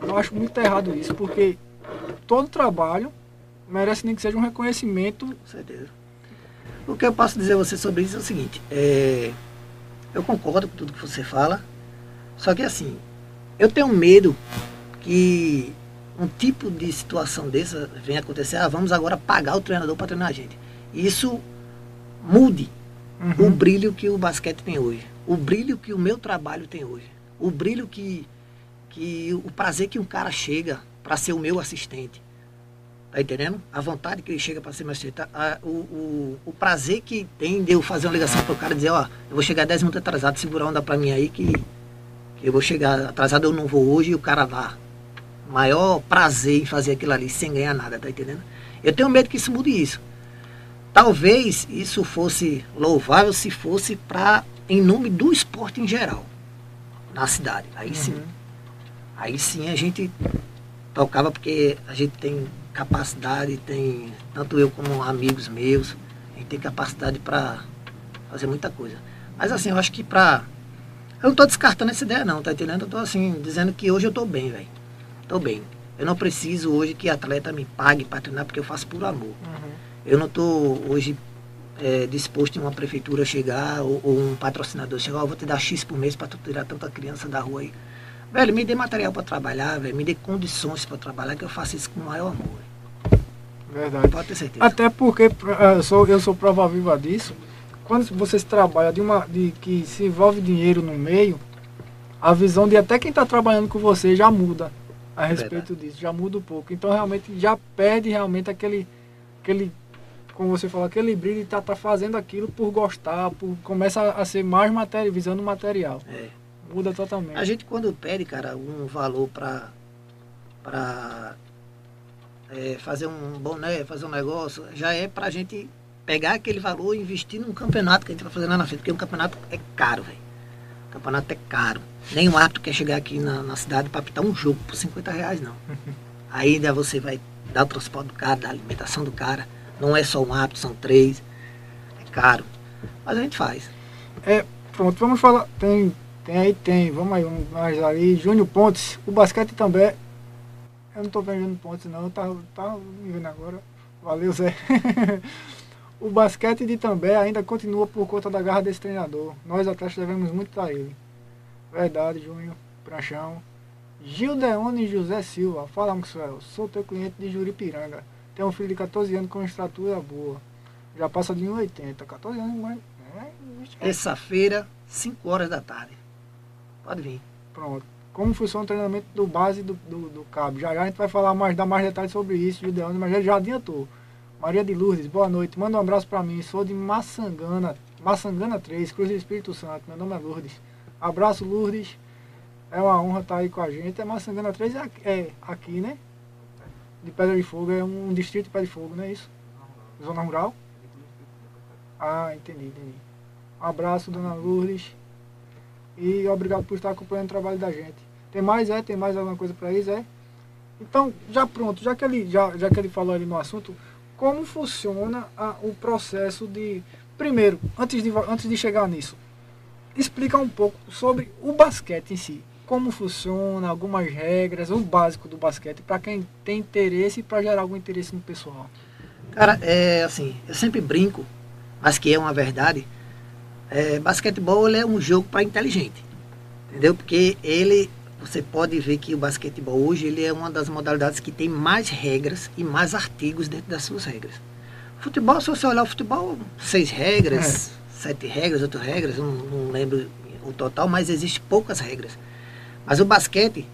eu acho muito errado isso, porque todo trabalho merece nem que seja um reconhecimento. Com certeza. O que eu posso dizer a você sobre isso é o seguinte, é, eu concordo com tudo que você fala, só que assim, eu tenho medo que um tipo de situação dessa venha acontecer, ah, vamos agora pagar o treinador para treinar a gente. Isso mude o Uhum. brilho que o basquete tem hoje, o brilho que o meu trabalho tem hoje, o brilho que, que o prazer que um cara chega para ser o meu assistente. Tá entendendo? A vontade que ele chega para ser meu assistente, a- o, o, o prazer que tem de eu fazer uma ligação pro cara e dizer, ó, eu vou chegar 10 minutos atrasado, segura a onda para mim aí que eu vou chegar atrasado, eu não vou hoje e o cara lá. Maior prazer em fazer aquilo ali sem ganhar nada, tá entendendo? Eu tenho medo que isso mude isso. Talvez isso fosse louvável se fosse para em nome do esporte em geral na cidade. Aí sim. Uhum. Aí sim a gente tocava porque a gente tem capacidade, tem tanto eu como amigos meus, a gente tem capacidade para fazer muita coisa. Mas assim, eu acho que pra. Eu não tô descartando essa ideia não, tá entendendo? Eu tô assim, dizendo que hoje eu tô bem, velho. Tô bem. Eu não preciso hoje que atleta me pague para treinar porque eu faço por amor. Uhum. Eu não estou hoje é, disposto em uma prefeitura chegar ou, ou um patrocinador chegar, ó, vou te dar X por mês para tu tirar tanta criança da rua aí. Velho, me dê material para trabalhar, velho, me dê condições para trabalhar, que eu faço isso com o maior amor. Verdade. Pode ter certeza. Até porque eu sou, eu sou prova viva disso. Quando você se trabalha de uma de que se envolve dinheiro no meio, a visão de até quem está trabalhando com você já muda a respeito disso, já muda um pouco. Então realmente já perde realmente aquele aquele como você falou, aquele brilho de estar tá, fazendo aquilo por gostar, por começa a ser mais material, visando material. É. Muda totalmente. A gente quando pede, cara, um valor para para é, fazer um boné, fazer um negócio, já é pra gente pegar aquele valor e investir num campeonato que a gente vai fazer lá na frente, porque um campeonato é caro, velho. O campeonato é caro. Nenhum árbitro quer chegar aqui na, na cidade para apitar um jogo por 50 reais, não. Aí ainda você vai dar o transporte do cara, dar a alimentação do cara. Não é só um árbitro, são três. É caro. Mas a gente faz. Pronto, vamos falar. Tem, tem aí, tem. Vamos aí, vamos mais aí. Júnior Pontes, o basquete também. Eu não tô vendo Júnior Pontes não, tá, tá me vendo agora. Valeu, Zé. o basquete de També ainda continua por conta da garra desse treinador. Nós atletas devemos muito a ele. Verdade, Júnior, Pranchão. Gildeone José Silva, fala Maxwell, sou teu cliente de Juripiranga. Tenho um filho de 14 anos com estatura boa. Já passa de 1,80. 14 anos, mas. Terça-feira, 5 horas da tarde. Pode vir. Pronto. Como funciona o treinamento do base do, do, do cabo? Já já a gente vai falar mais, dar mais detalhes sobre isso, Judeano, mas já, já adiantou. Maria de Lourdes, boa noite. Manda um abraço para mim. Sou de Maçangana, Maçangana 3, Cruz do Espírito Santo. Meu nome é Lourdes. Abraço, Lourdes. É uma honra estar aí com a gente. É Maçangana 3 é, é aqui, né? De Pedra de Fogo. É um distrito de Pedra de Fogo, não é isso? Zona Rural? Ah, entendi, entendi. Um abraço, dona Lourdes. E obrigado por estar acompanhando o trabalho da gente. Tem mais, é? Tem mais alguma coisa para isso, é? Então, já pronto, já que ele, já, já que ele falou ali no assunto, como funciona a- o processo de. Primeiro, antes de, antes de chegar nisso, explica um pouco sobre o basquete em si. Como funciona, algumas regras, o básico do basquete, para quem tem interesse e para gerar algum interesse no pessoal. Cara, é assim, eu sempre brinco, mas que é uma verdade. É, basquetebol é um jogo para inteligente, entendeu? Porque ele, você pode ver que o basquetebol hoje ele é uma das modalidades que tem mais regras e mais artigos dentro das suas regras. Futebol, se você olhar o futebol, seis regras, sete regras, oito regras, não, não lembro o total, mas existe poucas regras. Mas o basquete,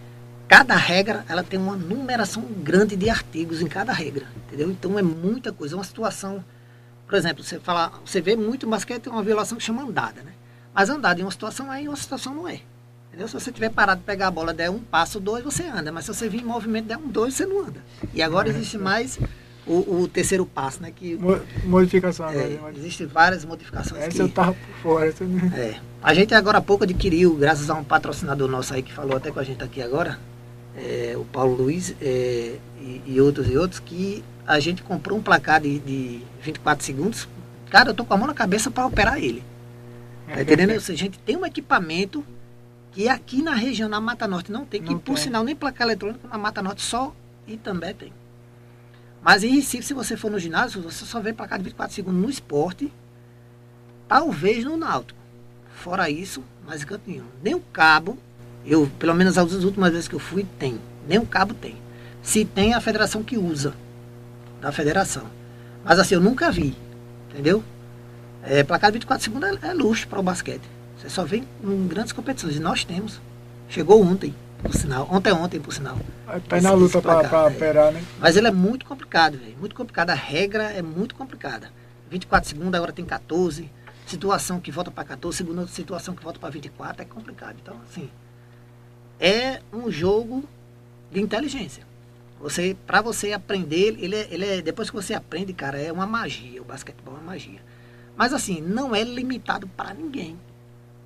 cada regra, ela tem uma numeração grande de artigos em cada regra, entendeu? Então é muita coisa, é uma situação, por exemplo, você fala, você vê muito basquete uma violação que chama andada, né? Mas andada em uma situação é e uma situação não é. Entendeu? Se você tiver parado de pegar a bola, der um passo, dois, você anda. Mas se você vir em movimento, der um, dois, você não anda. E agora existe mais o, o terceiro passo, né? Que Mo- Modificação agora. é, existem várias modificações. Essa que- eu tava por fora. essa é. A gente agora há pouco adquiriu, graças a um patrocinador nosso aí que falou até com a gente aqui agora, é, o Paulo Luiz é, e, e outros e outros, que a gente comprou um placar de, de 24 segundos. Cara, eu tô com a mão na cabeça para operar ele. Tá entendendo? Ou seja, a gente tem um equipamento que aqui na região, na Mata Norte, não tem, que Não por tem. sinal nem placar eletrônico na Mata Norte só Itambé tem. Mas em Recife, se você for no ginásio, você só vê placar de 24 segundos no esporte, talvez no náutico. Fora isso, mais em canto nenhum. Nem o cabo, eu, pelo menos as últimas vezes que eu fui, tem. Nem o cabo tem. Se tem, é a federação que usa. Da federação. Mas assim, eu nunca vi. Entendeu? É, placar de 24 segundos é, é luxo para o basquete. Você só vê em grandes competições. E nós temos. Chegou ontem, por sinal. Ontem, ontem, por sinal. Tá na luta é. operar, né? Mas ele é muito complicado, velho. Muito complicado. A regra é muito complicada. 24 segundos, agora tem 14. Situação que volta para 14, segunda situação que volta para 24, é complicado. Então, assim, é um jogo de inteligência. Você, para você aprender, ele é, ele é, depois que você aprende, cara, é uma magia. O basquetebol é uma magia. Mas assim, não é limitado para ninguém.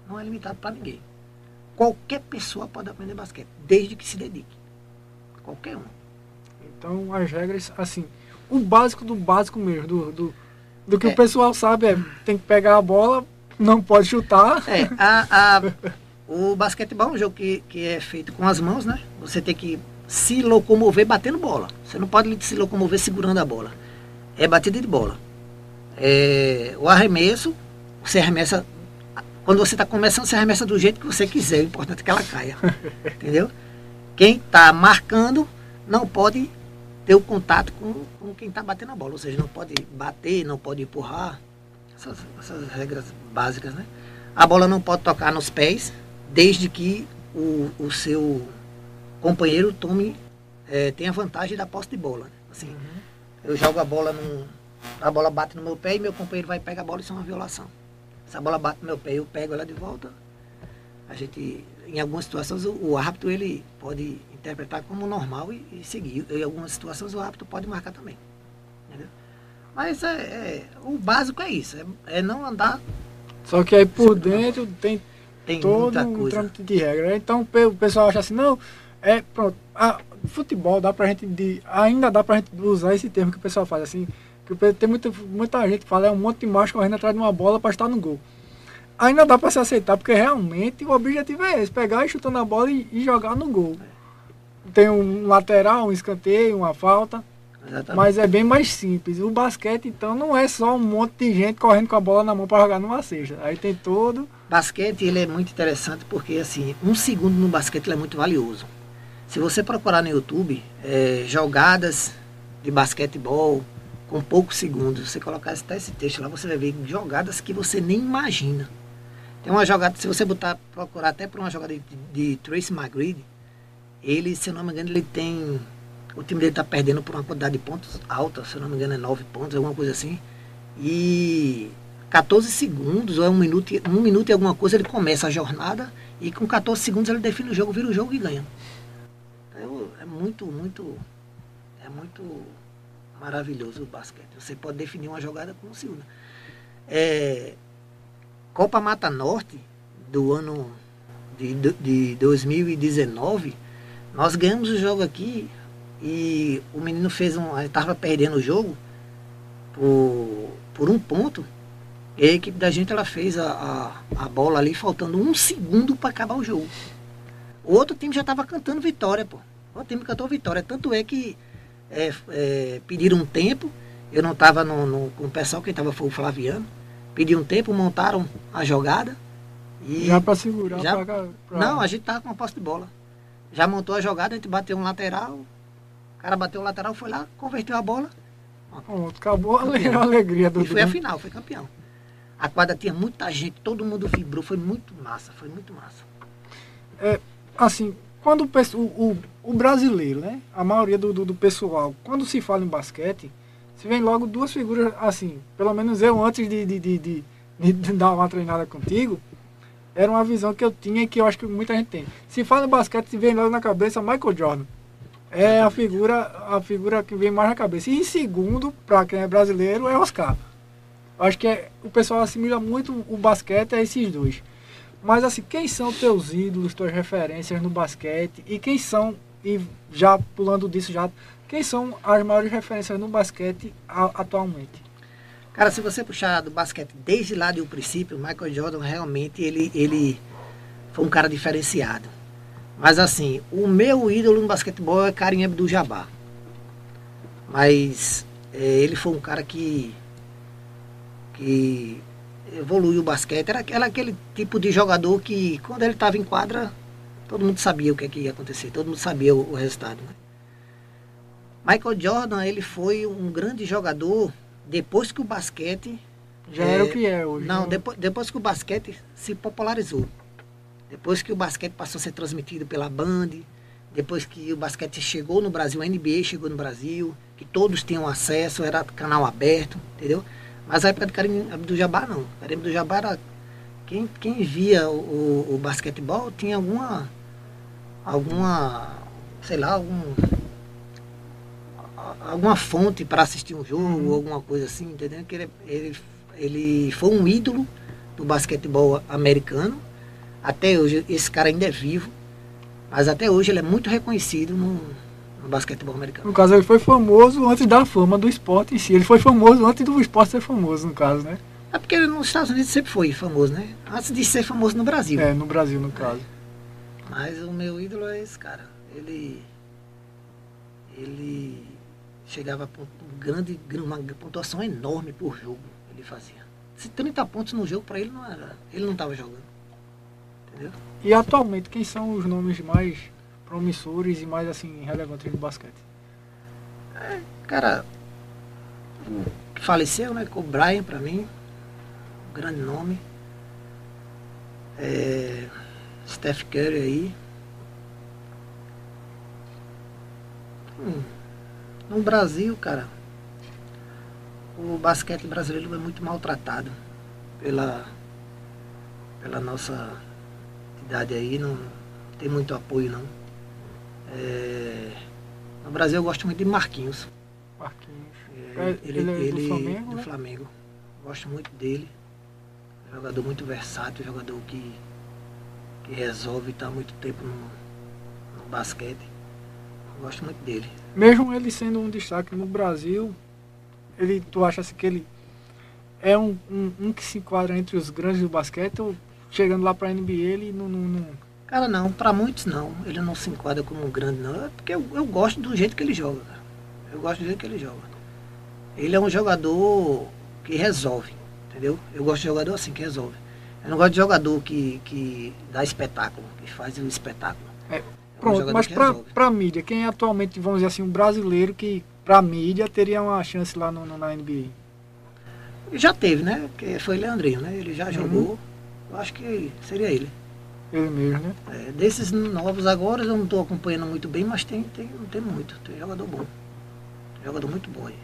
Não é limitado para ninguém. Qualquer pessoa pode aprender basquete, desde que se dedique. Qualquer um. Então as regras, assim, o básico do básico mesmo, do, do, do que É. o pessoal sabe é tem que pegar a bola, não pode chutar. É, a, a- o basquetebol é um jogo que, que é feito com as mãos, né? Você tem que se locomover batendo bola. Você não pode se locomover segurando a bola. É batida de bola. É, o arremesso, você arremessa. Quando você está começando, você arremessa do jeito que você quiser. O importante é que ela caia. entendeu? Quem está marcando não pode ter o contato com, com quem está batendo a bola. Ou seja, não pode bater, não pode empurrar. Essas, essas regras básicas, né? A bola não pode tocar nos pés, desde que o, o seu companheiro tome, eh, tenha vantagem da posse de bola. né? Assim, eu jogo a bola num. A bola bate no meu pé e meu companheiro vai pegar a bola, isso é uma violação. Se a bola bate no meu pé eu pego ela de volta, a gente, em algumas situações, o, o árbitro ele pode interpretar como normal e, e seguir. Em algumas situações o árbitro pode marcar também. Entendeu? Mas é, é- o básico é isso, é, é não andar, Só que aí por dentro tem tem todo um trâmite de regra. Então pe- o pessoal acha assim, não, é pronto. A, futebol dá pra gente de, ainda dá pra gente usar esse termo que o pessoal faz assim, que o pe- tem muita, muita gente que fala é um monte de macho correndo atrás de uma bola para estar no gol. Ainda dá pra se aceitar, porque realmente o objetivo é esse, pegar e chutar na bola e, e jogar no gol. Tem um lateral, um escanteio, uma falta. Exatamente. Mas é bem mais simples. O basquete, então, não é só um monte de gente correndo com a bola na mão para jogar numa cesta. Aí tem todo. Basquete ele é muito interessante porque assim, um segundo no basquete é muito valioso. Se você procurar no YouTube é, jogadas de basquetebol, com poucos segundos, você colocar esse, esse texto lá, você vai ver jogadas que você nem imagina. Tem uma jogada, se você botar, procurar até por uma jogada de, de Tracy McGrady, ele, se eu não me engano, ele tem. O time dele está perdendo por uma quantidade de pontos alta, se eu não me engano, é 9 pontos, alguma coisa assim. E 14 segundos, ou é um minuto, um minuto e alguma coisa, ele começa a jornada e com 14 segundos ele define o jogo, vira o jogo e ganha. Então, é muito, muito. É muito maravilhoso o basquete. Você pode definir uma jogada com um segundo. É, Copa Mata Norte do ano de, de 2019, nós ganhamos o jogo aqui e o menino fez um. estava perdendo o jogo por, por um ponto. E a equipe da gente ela fez a, a, a bola ali faltando um segundo para acabar o jogo. O outro time já estava cantando vitória, pô. O outro time cantou vitória. Tanto é que é, é, pediram um tempo. Eu não estava no, no, com o pessoal, quem estava foi o Flaviano. Pediram um tempo, montaram a jogada. E já para segurar. Já, pra, pra... Não, a gente estava com uma posse de bola. Já montou a jogada, a gente bateu um lateral. O cara bateu o lateral, foi lá, converteu a bola. Pronto, acabou a alegria do E foi a final, foi campeão. A quadra tinha muita gente, todo mundo vibrou, foi muito massa, foi muito massa. É, assim, quando o, o, o brasileiro, né? A maioria do, do, do, pessoal, quando se fala em basquete, se vem logo duas figuras, assim, pelo menos eu antes de, de, de, de, de dar uma treinada contigo, era uma visão que eu tinha e que eu acho que muita gente tem. Se fala em basquete, se vem logo na cabeça Michael Jordan. É a figura, a figura que vem mais na cabeça. E em segundo, para quem é brasileiro, é Oscar. Acho que é, o pessoal assimila muito o basquete a esses dois. Mas assim, quem são teus ídolos, tuas referências no basquete? E quem são, e já pulando disso já, quem são as maiores referências no basquete atualmente? Cara, se você puxar do basquete desde lá do princípio, o Michael Jordan realmente ele, ele foi um cara diferenciado. Mas assim, o meu ídolo no basquetebol é Karim Abdul-Jabbar. Mas é, ele foi um cara que que evoluiu o basquete. Era, era aquele tipo de jogador que, quando ele estava em quadra, todo mundo sabia o que, é que, ia acontecer, todo mundo sabia o, o resultado. Né? Michael Jordan, ele foi um grande jogador depois que o basquete. Já é, era o que é hoje. Não, né? depois, depois que o basquete se popularizou. Depois que o basquete passou a ser transmitido pela Band, depois que o basquete chegou no Brasil, a NBA chegou no Brasil, que todos tinham acesso, era canal aberto, entendeu? Mas a época do Karim Abdul-Jabbar não. Karim Abdul-Jabbar era quem, quem via o, o, o, basquetebol tinha alguma alguma sei lá algum alguma fonte para assistir um jogo uhum. alguma coisa assim entendeu que ele, ele, ele foi um ídolo do basquetebol americano até hoje esse cara ainda é vivo mas até hoje ele é muito reconhecido no, no basquetebol americano. No caso, ele foi famoso antes da fama do esporte em si. Ele foi famoso antes do esporte ser famoso, no caso, né? É porque nos Estados Unidos sempre foi famoso, né? Antes de ser famoso no Brasil. É, no Brasil, no caso. Mas o meu ídolo é esse cara. Ele. Ele chegava a um grande, uma pontuação enorme por jogo. Ele fazia. Se 30 pontos no jogo, para ele não era. Ele não estava jogando. Entendeu? E atualmente, quem são os nomes mais promissores e mais assim relevantes do basquete? É, cara, que faleceu, né? Com o Brian para mim, um grande nome. É, Steph Curry aí. Hum, no Brasil, cara, o basquete brasileiro é muito maltratado pela, pela nossa idade aí, não tem muito apoio não. É, no Brasil eu gosto muito de Marquinhos. Marquinhos. É, ele, ele, é do, Flamengo, do né? Flamengo. Gosto muito dele. Jogador muito versátil, jogador que, que resolve estar muito tempo no, no basquete. Gosto muito dele. Mesmo ele sendo um destaque no Brasil, ele, tu acha assim que ele é um, um, um que se enquadra entre os grandes do basquete ou chegando lá para a NBA ele não, não, não Cara, não, para muitos não. Ele não se enquadra como um grande, não. É porque eu, eu gosto do jeito que ele joga, cara. Eu gosto do jeito que ele joga. Ele é um jogador que resolve, entendeu? Eu gosto de jogador assim, que resolve. Eu não gosto de jogador que, que dá espetáculo, que faz o espetáculo. É, pronto, é um mas para a mídia, quem é atualmente, vamos dizer assim, um brasileiro que pra mídia, teria uma chance lá no, no- na NBA. Já teve, né? Que foi Leandrinho, né? Ele já Uhum. jogou. Eu acho que seria ele. Ele mesmo, né? É, desses novos agora eu não estou acompanhando muito bem, mas tem, tem, tem muito. Tem jogador bom. Jogador muito bom aí.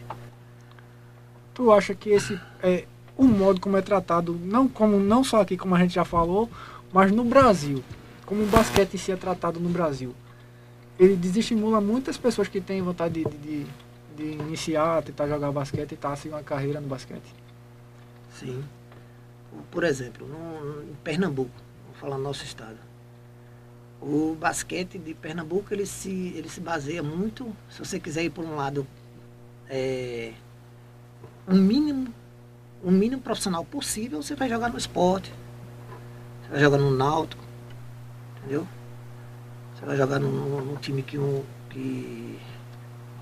Tu acha que esse é o modo como é tratado, não como não só aqui como a gente já falou, mas no Brasil, como o basquete em si é tratado no Brasil, ele desestimula muitas pessoas que têm vontade de, de, de iniciar, tentar jogar basquete e tá seguir uma carreira no basquete. Sim. Por exemplo, no, em Pernambuco, vou falar no nosso estado. O basquete de Pernambuco ele se, ele se baseia muito, se você quiser ir por um lado, é, um mínimo, um mínimo profissional possível, você vai jogar no esporte, você vai jogar no náutico, entendeu? Você vai jogar num, time que, um, que,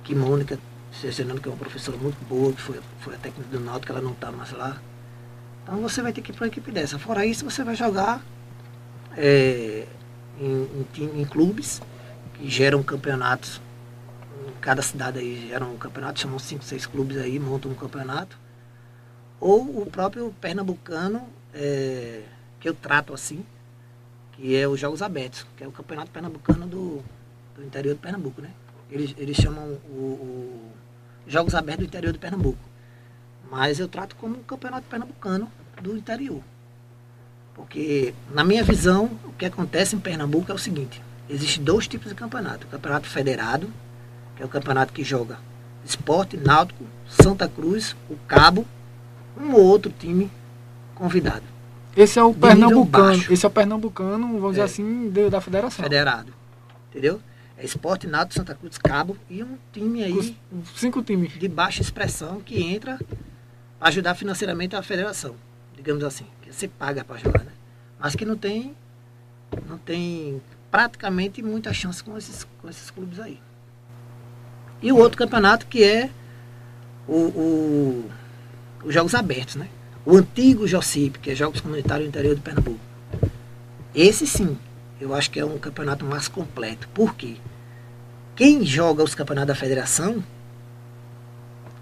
que Mônica, Cercenando, que é uma professora muito boa, que foi, foi a técnica do náutico, ela não está mais lá. Então você vai ter que ir para uma equipe dessa. Fora isso, você vai jogar é, em, em em clubes que geram campeonatos. Cada cidade aí gera um campeonato, chamam cinco, seis clubes aí, montam um campeonato. Ou o próprio pernambucano, é, que eu trato assim, que é os Jogos Abertos, que é o campeonato pernambucano do, do interior do Pernambuco, né? Eles, eles chamam o, o Jogos Abertos do interior do Pernambuco. Mas eu trato como um campeonato pernambucano do interior. Porque, na minha visão, o que acontece em Pernambuco é o seguinte: existem dois tipos de campeonato. O campeonato federado, que é o campeonato que joga esporte, náutico, Santa Cruz, o Cabo, um ou outro time convidado. Esse é o pernambucano, esse é o pernambucano, vamos dizer É. assim, de- da federação. Federado. Entendeu? É esporte, náutico, Santa Cruz, Cabo e um time aí Os cinco times. de baixa expressão que entra para ajudar financeiramente a federação, digamos assim, que você paga para jogar, né? Mas que não tem não tem praticamente muita chance com esses com esses clubes aí. E o outro campeonato que é o, o- os jogos abertos, né? O antigo Jocip, que é Jogos Comunitários do Interior de Pernambuco. Esse sim, eu acho que é um campeonato mais completo. Por quê? Quem joga os campeonatos da federação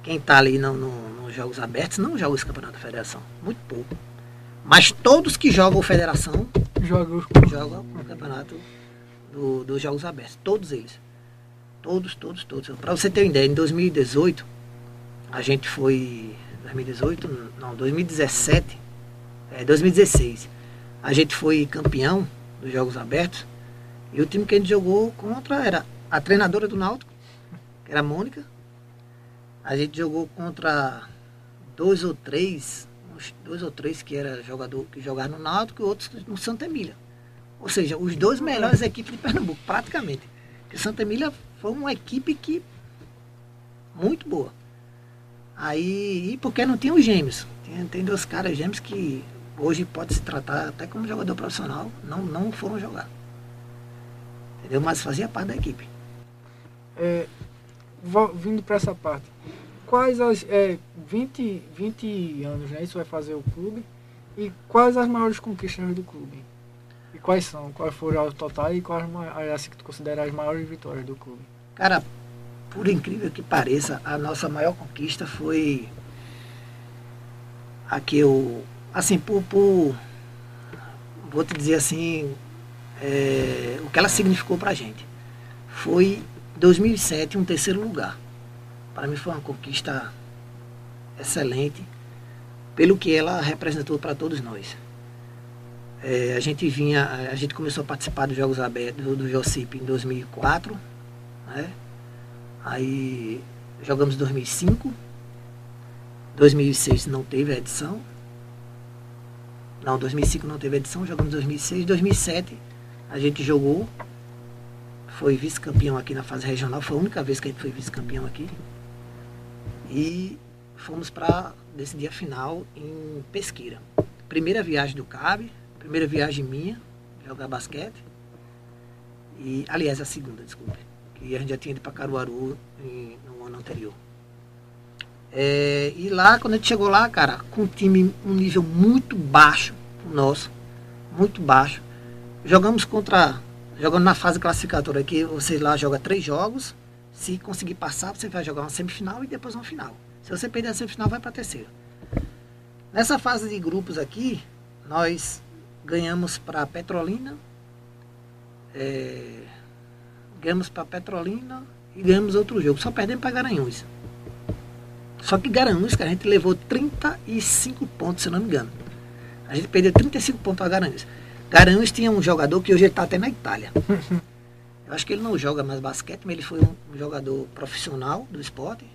quem está ali no, no- nos jogos abertos não joga esse campeonato da federação. Muito pouco. Mas todos que jogam federação Jogos. jogam o campeonato do- dos jogos abertos. Todos eles. Todos, todos, todos. Para você ter uma ideia, em 2018, a gente foi. 2018? Não, 2017. É, 2016. A gente foi campeão dos jogos abertos. E o time que a gente jogou contra era a treinadora do Náutico, que era a Mônica. A gente jogou contra dois ou três, uns dois ou três que era jogador que jogaram no Náutico e outros no Santa Emília. Ou seja, os dois melhores equipes de Pernambuco, praticamente. Porque Santa Emília foi uma equipe que muito boa. Aí, e porque não tinha os gêmeos. Tem, tem dois caras gêmeos que hoje pode se tratar até como jogador profissional, não, não foram jogar. Entendeu? Mas fazia parte da equipe. É, vindo para essa parte, quais as é, 20, 20 anos, né? Isso vai fazer o clube. E quais as maiores conquistas do clube? E quais são? Quais foram o total e quais as que tu considera as maiores vitórias do clube? Cara, por incrível que pareça, a nossa maior conquista foi a que eu, assim, por, por vou te dizer assim, é, o que ela significou pra gente. Foi 2007 um terceiro lugar. Para mim foi uma conquista excelente, pelo que ela representou para todos nós. É, a gente vinha, a gente começou a participar dos Jogos Abertos do, do em 2004, né? Aí jogamos 2005, 2006 não teve a edição. Não, 2005 não teve edição, jogamos 2006, 2007 a gente jogou, foi vice-campeão aqui na fase regional, foi a única vez que a gente foi vice-campeão aqui. E fomos para decidir a final em Pesqueira. Primeira viagem do CAB, primeira viagem minha, jogar basquete. E, aliás, a segunda, desculpe. Que a gente já tinha ido para Caruaru em- no ano anterior. É, e lá, quando a gente chegou lá, cara, com um time, um nível muito baixo, o nosso, muito baixo. Jogamos contra, jogando na fase classificatória, que você lá joga três jogos, Se conseguir passar, você vai jogar uma semifinal e depois uma final. Se você perder a semifinal, vai para a terceira. Nessa fase de grupos aqui, nós ganhamos para Petrolina, é, ganhamos para Petrolina e ganhamos outro jogo. Só perdemos para Garanhuns. Só que Garanhuns, a gente levou 35 pontos, se não me engano. A gente perdeu 35 pontos para Garanhuns. Garanhuns tinha um jogador que hoje ele está até na Itália. Eu acho que ele não joga mais basquete, mas ele foi um, um jogador profissional do esporte.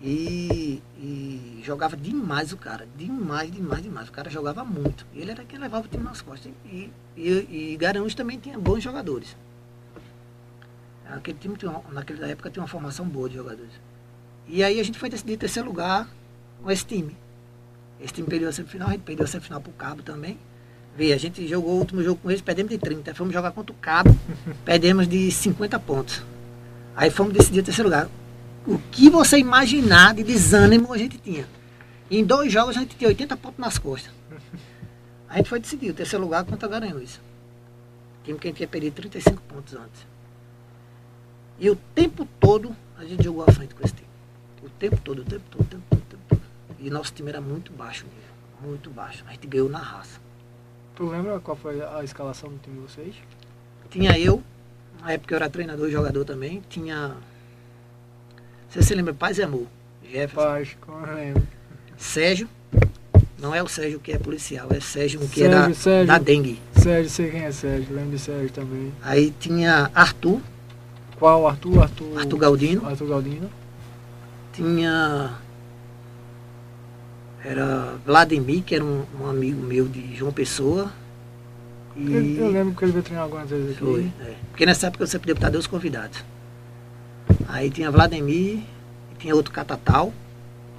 E, e, jogava demais o cara, demais, demais, demais. O cara jogava muito. Ele era quem levava o time nas costas. E, e, e Garanhuns também tinha bons jogadores. Aquele time, tinha, naquela época, tinha uma formação boa de jogadores. E aí a gente foi decidir terceiro lugar com esse time. Esse time perdeu a semifinal, a gente perdeu a semifinal pro Cabo também. Vê, a gente jogou o último jogo com eles, perdemos de 30. Fomos jogar contra o Cabo, perdemos de 50 pontos. Aí fomos decidir o terceiro lugar. O que você imaginar de desânimo a gente tinha. Em dois jogos a gente tinha 80 pontos nas costas. A gente foi decidir o terceiro lugar contra o Garanhuns. Time que a gente tinha perdido 35 pontos antes. E o tempo todo a gente jogou à frente com esse time. O tempo todo, o tempo todo, o tempo todo, o tempo todo. E nosso time era muito baixo nível. Muito baixo. A gente ganhou na raça. Tu lembra qual foi a escalação do time de vocês? Tinha eu, na época eu era treinador e jogador também. Tinha. Você se lembra? Paz e Amor. Jefferson. Paz, como eu lembro. Sérgio. Não é o Sérgio que é policial, é Sérgio que Sérgio, era Sérgio. da dengue. Sérgio, sei quem é Sérgio, lembro de Sérgio também. Aí tinha Arthur, Qual? Arthur? Arthur, Arthur Galdino. Arthur Galdino. Tinha. Era Vladimir, que era um, um amigo meu de João Pessoa. E Eu, eu lembro que ele veio treinar algumas vezes aqui. foi. é. Porque nessa época eu sempre deputado os convidados. Aí tinha Vladimir, e tinha outro Catatal.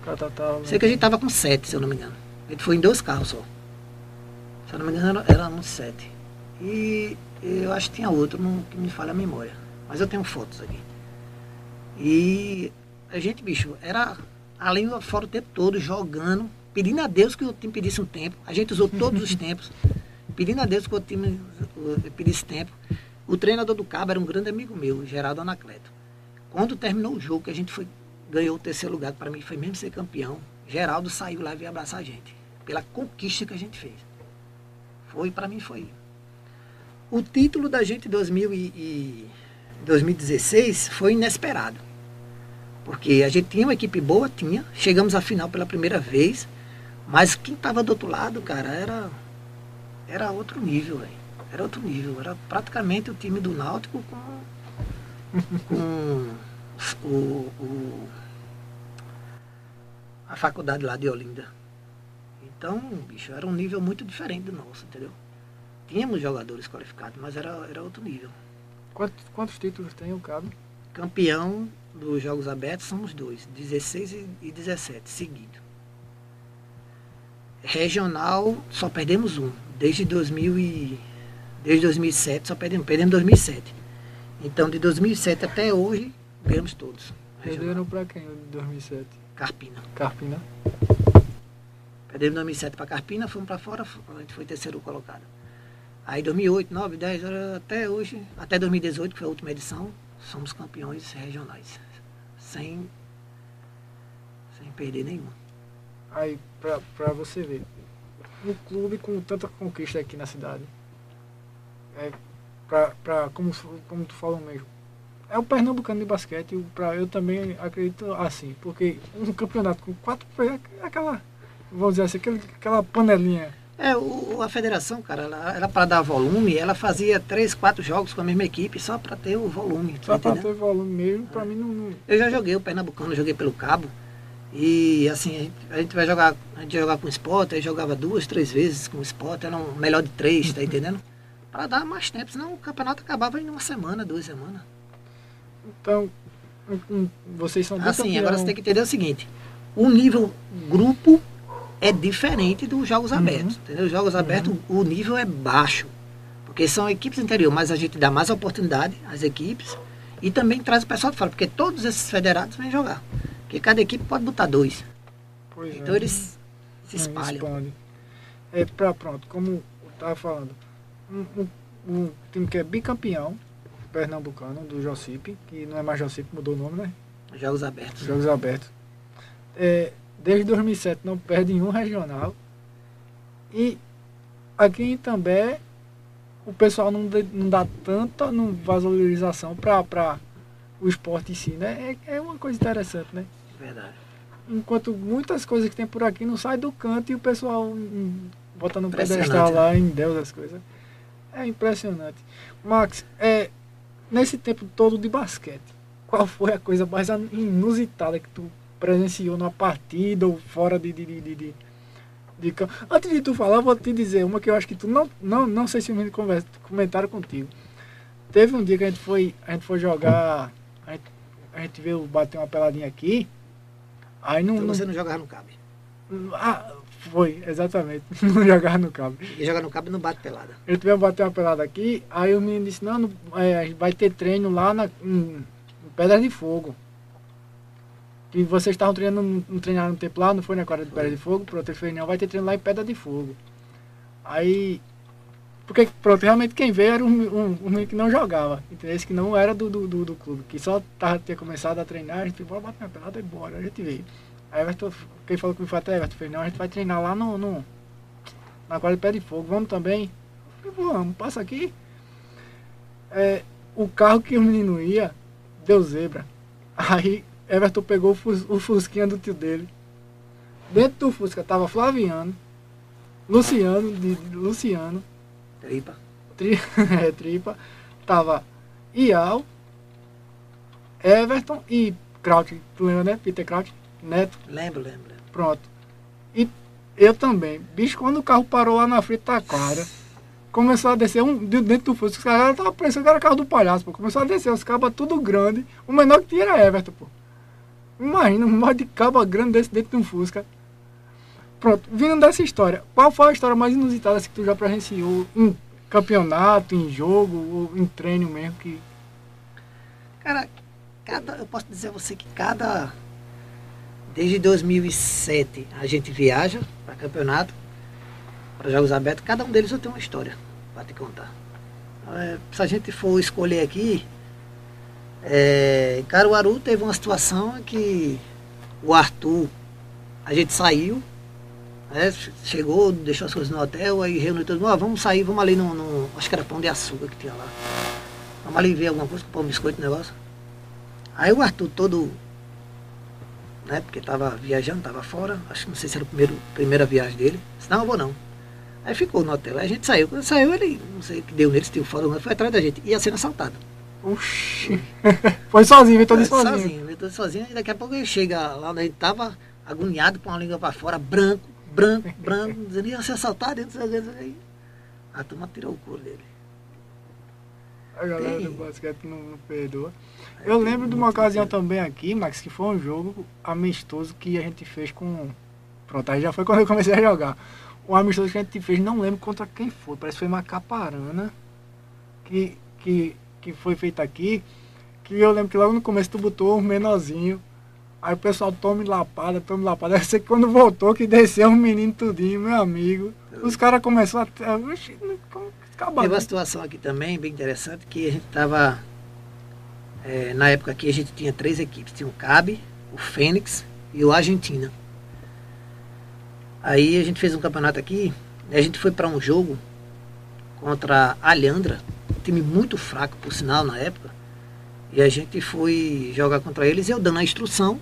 Catatal. Sei que a gente tava com sete, se eu não me engano. A gente foi em dois carros só. Se eu não me engano, era- éramos sete. E eu acho que tinha outro, não, que me falha a memória. Mas eu tenho fotos aqui. E a gente, bicho, era além do fora o tempo todo, jogando, pedindo a Deus que o time pedisse um tempo. A gente usou todos os tempos, pedindo a Deus que o time uh, pedisse tempo. O treinador do Cabo era um grande amigo meu, Geraldo Anacleto. Quando terminou o jogo, que a gente foi, ganhou o terceiro lugar, para mim foi mesmo ser campeão, Geraldo saiu lá e veio abraçar a gente, pela conquista que a gente fez. Foi, para mim foi. O título da gente em 2000 e, e 2016 foi inesperado. Porque a gente tinha uma equipe boa, tinha. Chegamos à final pela primeira vez. Mas quem estava do outro lado, cara, era, era outro nível, velho. Era outro nível. Era praticamente o time do Náutico com, com o, o- a faculdade lá de Olinda. Então, bicho, era um nível muito diferente do nosso, entendeu? Tínhamos jogadores qualificados, mas era, era outro nível. Quantos, quantos títulos tem o Cabo? Campeão dos Jogos Abertos somos dois, 16 e- e 17, seguido. Regional só perdemos um, desde 2000 e, desde 2007 só perdemos, perdemos 2007. Então de 2007 até hoje ganhamos todos. Perderam pra quem em 2007? Carpina. Carpina. Perdemos em 2007 para Carpina, fomos para fora, a gente foi terceiro colocado. Aí 2008, 9, 10, era- até hoje, até 2018, que foi a última edição, somos campeões regionais. Sem, sem perder nenhuma. Aí, pra, pra você ver. Um clube com tanta conquista aqui na cidade. É, pra, pra, como, como tu falou mesmo. É o Pernambucano de basquete, pra, eu também acredito assim, porque um campeonato com quatro é aquela, vamos dizer assim, aquela panelinha. É, o, a federação, cara, ela era para dar volume, ela fazia três, quatro jogos com a mesma equipe só para ter o volume. tá Só entendendo? ter volume mesmo, pra mim não. Eu já joguei o Pernambucano, joguei pelo Cabo. E assim, a gente, a gente vai jogar, a gente ia jogar com o Sport, aí jogava duas, três vezes com o Sport, era um melhor de três, tá entendendo? Para dar mais tempo, senão o campeonato acabava em uma semana, duas semanas. Então, um- um- vocês são Assim, agora você tem que entender o seguinte, o nível grupo é diferente dos jogos abertos, entendeu? Os jogos abertos, o nível é baixo, porque são equipes interior, mas a gente dá mais oportunidade às equipes e também traz o pessoal de fora, porque todos esses federados vêm jogar. Porque cada equipe pode botar dois. Pois Então é. eles se É, espalham. expande. É pra pronto, como eu tava falando, um, um- um time que é bicampeão, pernambucano, do Jocipe, que não é mais Jocipe, mudou o nome, né? Jogos abertos. Jogos abertos. É, desde 2007 não perde em um regional. E aqui em Itambé, o pessoal não, dê- não dá tanta não, valorização para o esporte em si, né? É, é uma coisa interessante, né? Verdade. Enquanto muitas coisas que tem por aqui não saem do canto e o pessoal hum, bota no pedestal né? lá em Deus as coisas. É impressionante. Max, é, nesse tempo todo de basquete, qual foi a coisa mais inusitada que tu presenciou numa partida ou fora de, de, de, de, de, campo? Antes de tu falar, eu vou te dizer uma que eu acho que tu não, não, não sei se me conversa, comentaram contigo. Teve um dia que a gente foi, a gente foi jogar, a gente, a gente veio bater uma peladinha aqui, aí não, Então não você não joga no cabo. ah, foi, exatamente. Não jogar no cabo. E joga no cabo e não bate pelada. Ele tivemos bater uma pelada aqui, aí o menino disse, não, não é, vai ter treino lá na, em, em Pedra de Fogo. E vocês estavam treinando, não treinaram no tempo lá, não foi na quadra de Pedra de Fogo? Pronto, ele falou, não, vai ter treino lá em Pedra de Fogo. Aí, porque, pronto, realmente quem veio era um, um, um menino que não jogava, entendeu? Esse que não era do, do, do, do clube, que só tava, tinha começado a treinar, a gente bora bater uma pelada e bora, a gente veio. Aí Everton, quem falou comigo foi até Everton, fez, não, a gente vai treinar lá no, no na quadra de Pé de Fogo, vamos também? Falei, vamos, passa aqui. É, o carro que o menino ia, deu zebra. Aí Everton pegou o, fus, o Fusquinha do tio dele. Dentro do Fusca tava Flaviano, Luciano, de, de Luciano, Tripa. tri, é, Tripa, tava Ial, Everton e Kraut, tu lembra, né? Peter Kraut, Neto. Lembro, lembro. lembro. Pronto. E eu também. Bicho, quando o carro parou lá na frente da quadra, começou a descer um de dentro do Fusca. Os caras estavam pensando que era carro do palhaço, pô. Começou a descer os cabas tudo grande. O menor que tinha era Everton, pô. Imagina um monte de caba grande desse dentro de um Fusca. Pronto, vindo dessa história, qual foi a história mais inusitada que tu já presenciou em campeonato, em jogo, ou em treino mesmo? Que... Cara, cada, eu posso dizer a você que cada. Desde 2007 a gente viaja para campeonato, para jogos abertos, cada um deles eu tenho uma história para te contar. É, se a gente for escolher aqui, é, Caruaru teve uma situação que o Arthur, a gente saiu, né, chegou, deixou as coisas no hotel, aí reuniu todo mundo, "Ó, vamos sair, vamos ali no, no- Acho que era pão de açúcar que tinha lá. Vamos ali ver alguma coisa, um biscoito, negócio. Aí o Arthur todo, né, porque tava viajando, tava fora, acho que não sei se era a primeiro, primeira viagem dele. Disse, não, eu vou não. Aí ficou no hotel, aí a gente saiu. Quando saiu, ele, não sei o que deu nele, se deu não, foi atrás da gente. Ia sendo assaltado. Oxi. foi sozinho, veio todo sozinho. sozinho, eu tô sozinho, e daqui a pouco ele chega lá onde a gente tava, agoniado com a língua pra fora, branco, branco, branco, dizendo, ia ser assaltado, não sei o que, não sei o que. A turma tirou o couro dele. A galera Tem. do basquete não, não perdoa. Eu lembro de uma ocasião também aqui, Max, que foi um jogo amistoso que a gente fez com. Pronto, aí já foi quando eu comecei a jogar. Um amistoso que a gente fez, não lembro contra quem foi, parece que foi Macaparana, que, que, que foi feito aqui. Que eu lembro que logo no começo tu botou um menorzinho. Aí o pessoal tome lapada, tome lapada. Aí você quando voltou que desceu um menino tudinho, meu amigo. Os caras começaram a. Oxi, que acabou? Teve uma situação aqui também, bem interessante, que a gente estava. na época aqui a gente tinha três equipes. Tinha o CAB, o Fênix e o Argentina. Aí a gente fez um campeonato aqui, a gente foi para um jogo contra a Alhandra, um time muito fraco, por sinal, na época. E a gente foi jogar contra eles, eu dando a instrução.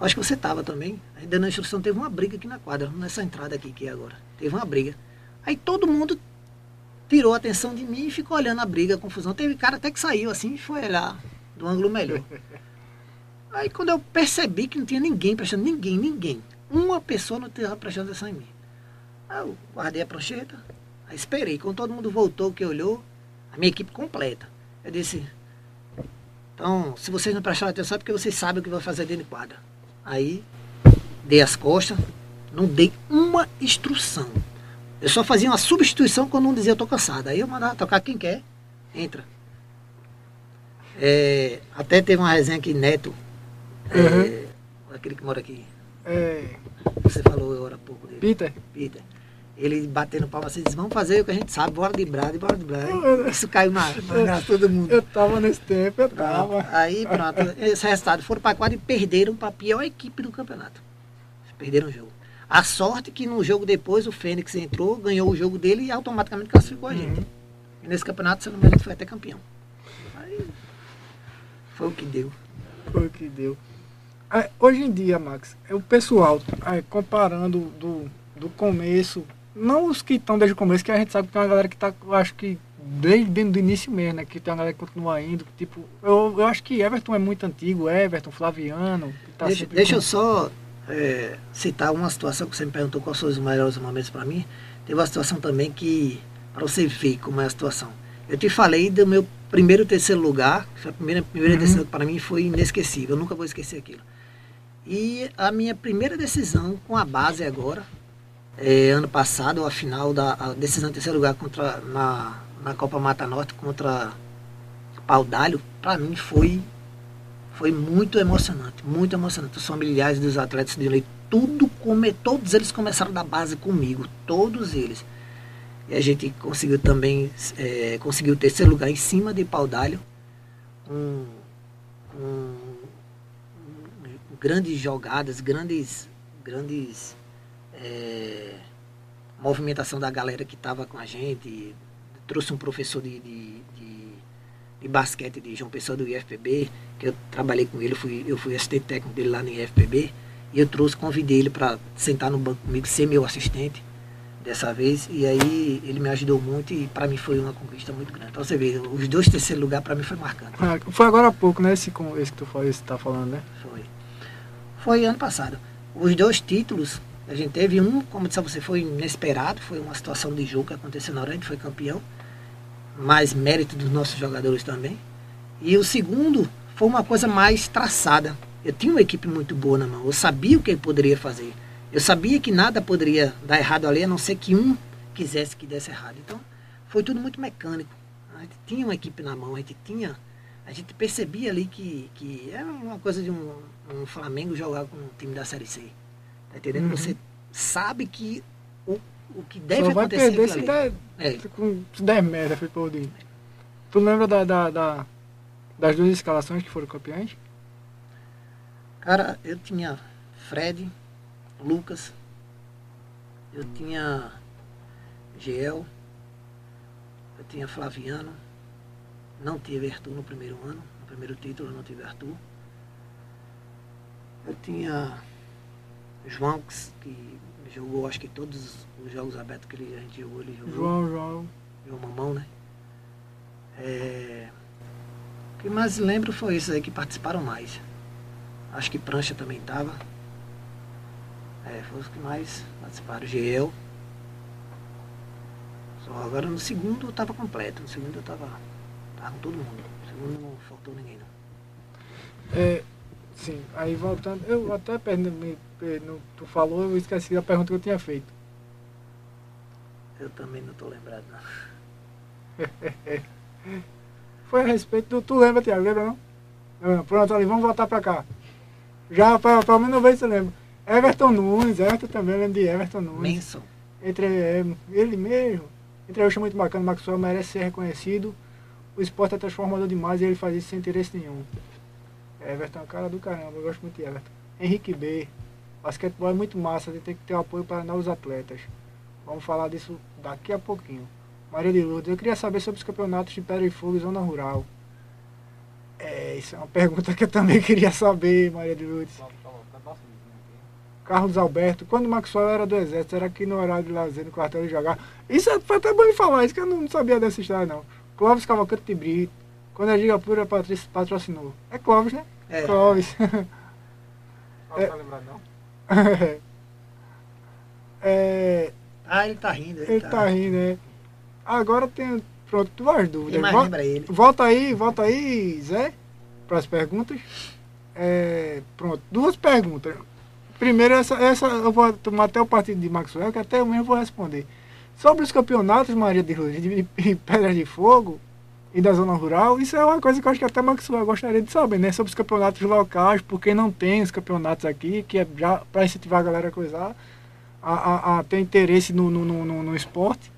Acho que você estava também. Aí dando a instrução, teve uma briga aqui na quadra, nessa entrada aqui que é agora. Teve uma briga. Aí todo mundo tirou a atenção de mim e ficou olhando a briga, a confusão. Teve cara até que saiu assim e foi olhar do ângulo melhor. Aí quando eu percebi que não tinha ninguém prestando, ninguém, ninguém. Uma pessoa não estava prestando atenção em mim. Aí eu guardei a prancheta, aí esperei. Quando todo mundo voltou, que olhou, a minha equipe completa. Eu disse, então, se vocês não prestaram atenção é porque vocês sabem o que vai fazer dentro de quadra. Aí, dei as costas, não dei uma instrução. Eu só fazia uma substituição quando um dizia eu tô cansado. Aí eu mandava tocar quem quer, entra. É, até teve uma resenha aqui, Neto, é, aquele que mora aqui, É, você falou agora há pouco dele, Peter, Peter. Ele batendo palma assim, diz, vamos fazer o que a gente sabe, bora de brado, bora de brado. Isso caiu na, na graça todo mundo. Eu tava nesse tempo, eu tava. Aí pronto, esse resultado foram para quadra e perderam para a pior equipe do campeonato. Perderam o jogo. A sorte que no jogo depois o Fênix entrou, ganhou o jogo dele e automaticamente classificou a gente. Uhum. E nesse campeonato, se eu não me engano, foi até campeão. Aí foi o que deu. Foi o que deu. Hoje em dia, Max, é o pessoal, comparando do, do começo, não os que estão desde o começo, que a gente sabe que tem uma galera que tá, eu acho que desde do início mesmo, né? Que tem uma galera que continua indo. Tipo, eu, eu acho que Everton é muito antigo, Everton, Flaviano. que tá deixa deixa com- eu só é, citar uma situação que você me perguntou quais foram os melhores momentos para mim. Teve uma situação também que, para você ver como é a situação. Eu te falei do meu primeiro terceiro lugar, que foi a primeira, primeira Uhum. decisão que para mim foi inesquecível, eu nunca vou esquecer aquilo. E a minha primeira decisão com a base agora, é, ano passado, a final da a decisão terceiro lugar contra, na, na Copa Mata Norte contra Pau d'Alho, para mim foi foi muito emocionante, muito emocionante. Os familiares dos atletas de tudo come, todos eles começaram da base comigo, todos eles. E a gente conseguiu também, é, conseguiu o terceiro lugar em cima de Paudalho, com, com grandes jogadas, grandes, grandes é, movimentação da galera que estava com a gente. Trouxe um professor de, de, de, de basquete de João Pessoa do IFPB, que eu trabalhei com ele, fui, eu fui assistente técnico dele lá no IFPB, e eu trouxe, convidei ele para sentar no banco comigo, ser meu assistente dessa vez, e aí ele me ajudou muito e para mim foi uma conquista muito grande. Então você vê, os dois terceiros lugares para mim foi marcante. Ah, Foi agora há pouco, né? Esse, esse que tu fa- esse que tá falando, né? Foi. Foi ano passado. Os dois títulos, a gente teve um, como eu disse você, foi inesperado, foi uma situação de jogo que aconteceu na hora, a gente foi campeão, mais mérito dos nossos jogadores também. E o segundo foi uma coisa mais traçada. Eu tinha uma equipe muito boa na mão, eu sabia o que ele poderia fazer. Eu sabia que nada poderia dar errado ali, a não ser que um quisesse que desse errado. Então, foi tudo muito mecânico. A gente tinha uma equipe na mão, a gente tinha a gente percebia ali que, que é uma coisa de um, um Flamengo jogar com um time da Série C. Tá entendendo? Uhum. Você sabe que o, o que deve Só vai acontecer perder se der, É, com- se der merda, foi por dentro. Tu lembra da, da, da- das duas escalações que foram campeãs? cara, eu tinha Fred, Lucas, eu tinha Geel, eu tinha Flaviano, não tive Arthur no primeiro ano, no primeiro título eu não tive Arthur. Eu tinha João, que jogou acho que todos os jogos abertos que ele, a gente jogou, ele jogou. João, João. João Mamão, né? É, O que mais lembro foi esses aí que participaram mais. Acho que Prancha também estava. É, foi os que mais participaram. Geel. Só agora no segundo eu estava completo. No segundo eu estava tava com todo mundo. No segundo não faltou ninguém não. É, sim, aí voltando, eu até perdi, me, per- no- tu falou, eu esqueci a pergunta que eu tinha feito. Eu também não estou lembrado não. Foi a respeito do. Tu lembra, Tiago? Lembra não? Ah, pronto, ali, vamos voltar pra cá. Já, pra- pelo menos uma vez você lembra. Everton Nunes, Everton também, eu lembro de Everton Nunes. Menson. Entre é, ele mesmo. Entrevista muito bacana, o Maxwell merece ser reconhecido. O esporte é transformador demais e ele faz isso sem interesse nenhum. Everton é um cara do caramba, eu gosto muito de Everton. Henrique B. Basquetebol é muito massa, tem que ter apoio para novos atletas. Vamos falar disso daqui a pouquinho. Maria de Lourdes, eu queria saber sobre os campeonatos de Pedra e Fogo e Zona Rural. É, isso é uma pergunta que eu também queria saber, Maria de Lourdes. Carlos Alberto, quando o Maxwell era do Exército, era aqui no horário de lazer, no quartel de jogar. Isso é- foi até bom de falar, isso que eu não sabia dessa história, não. Clóvis Cavalcante de Brito, quando a Giga Pura Patrícia patrocinou. É Clóvis, né? É. Clóvis. Não tá lembrado não? é, Ah, ele tá rindo. Ele, ele tá rindo, né? Agora tem, pronto, duas dúvidas. mais Vol- lembra ele? Volta aí, volta aí, Zé, para as perguntas. É, pronto, duas perguntas. Primeiro, essa, essa eu vou tomar até o partido de Maxwell, que até eu mesmo vou responder. Sobre os campeonatos, Maria de Lourdes, de, de Pedra de Fogo e da Zona Rural, isso é uma coisa que eu acho que até Maxwell gostaria de saber, né? Sobre os campeonatos locais, porque não tem os campeonatos aqui, que é já para incentivar a galera a coisar. a, a, a ter interesse no, no, no, no, esporte.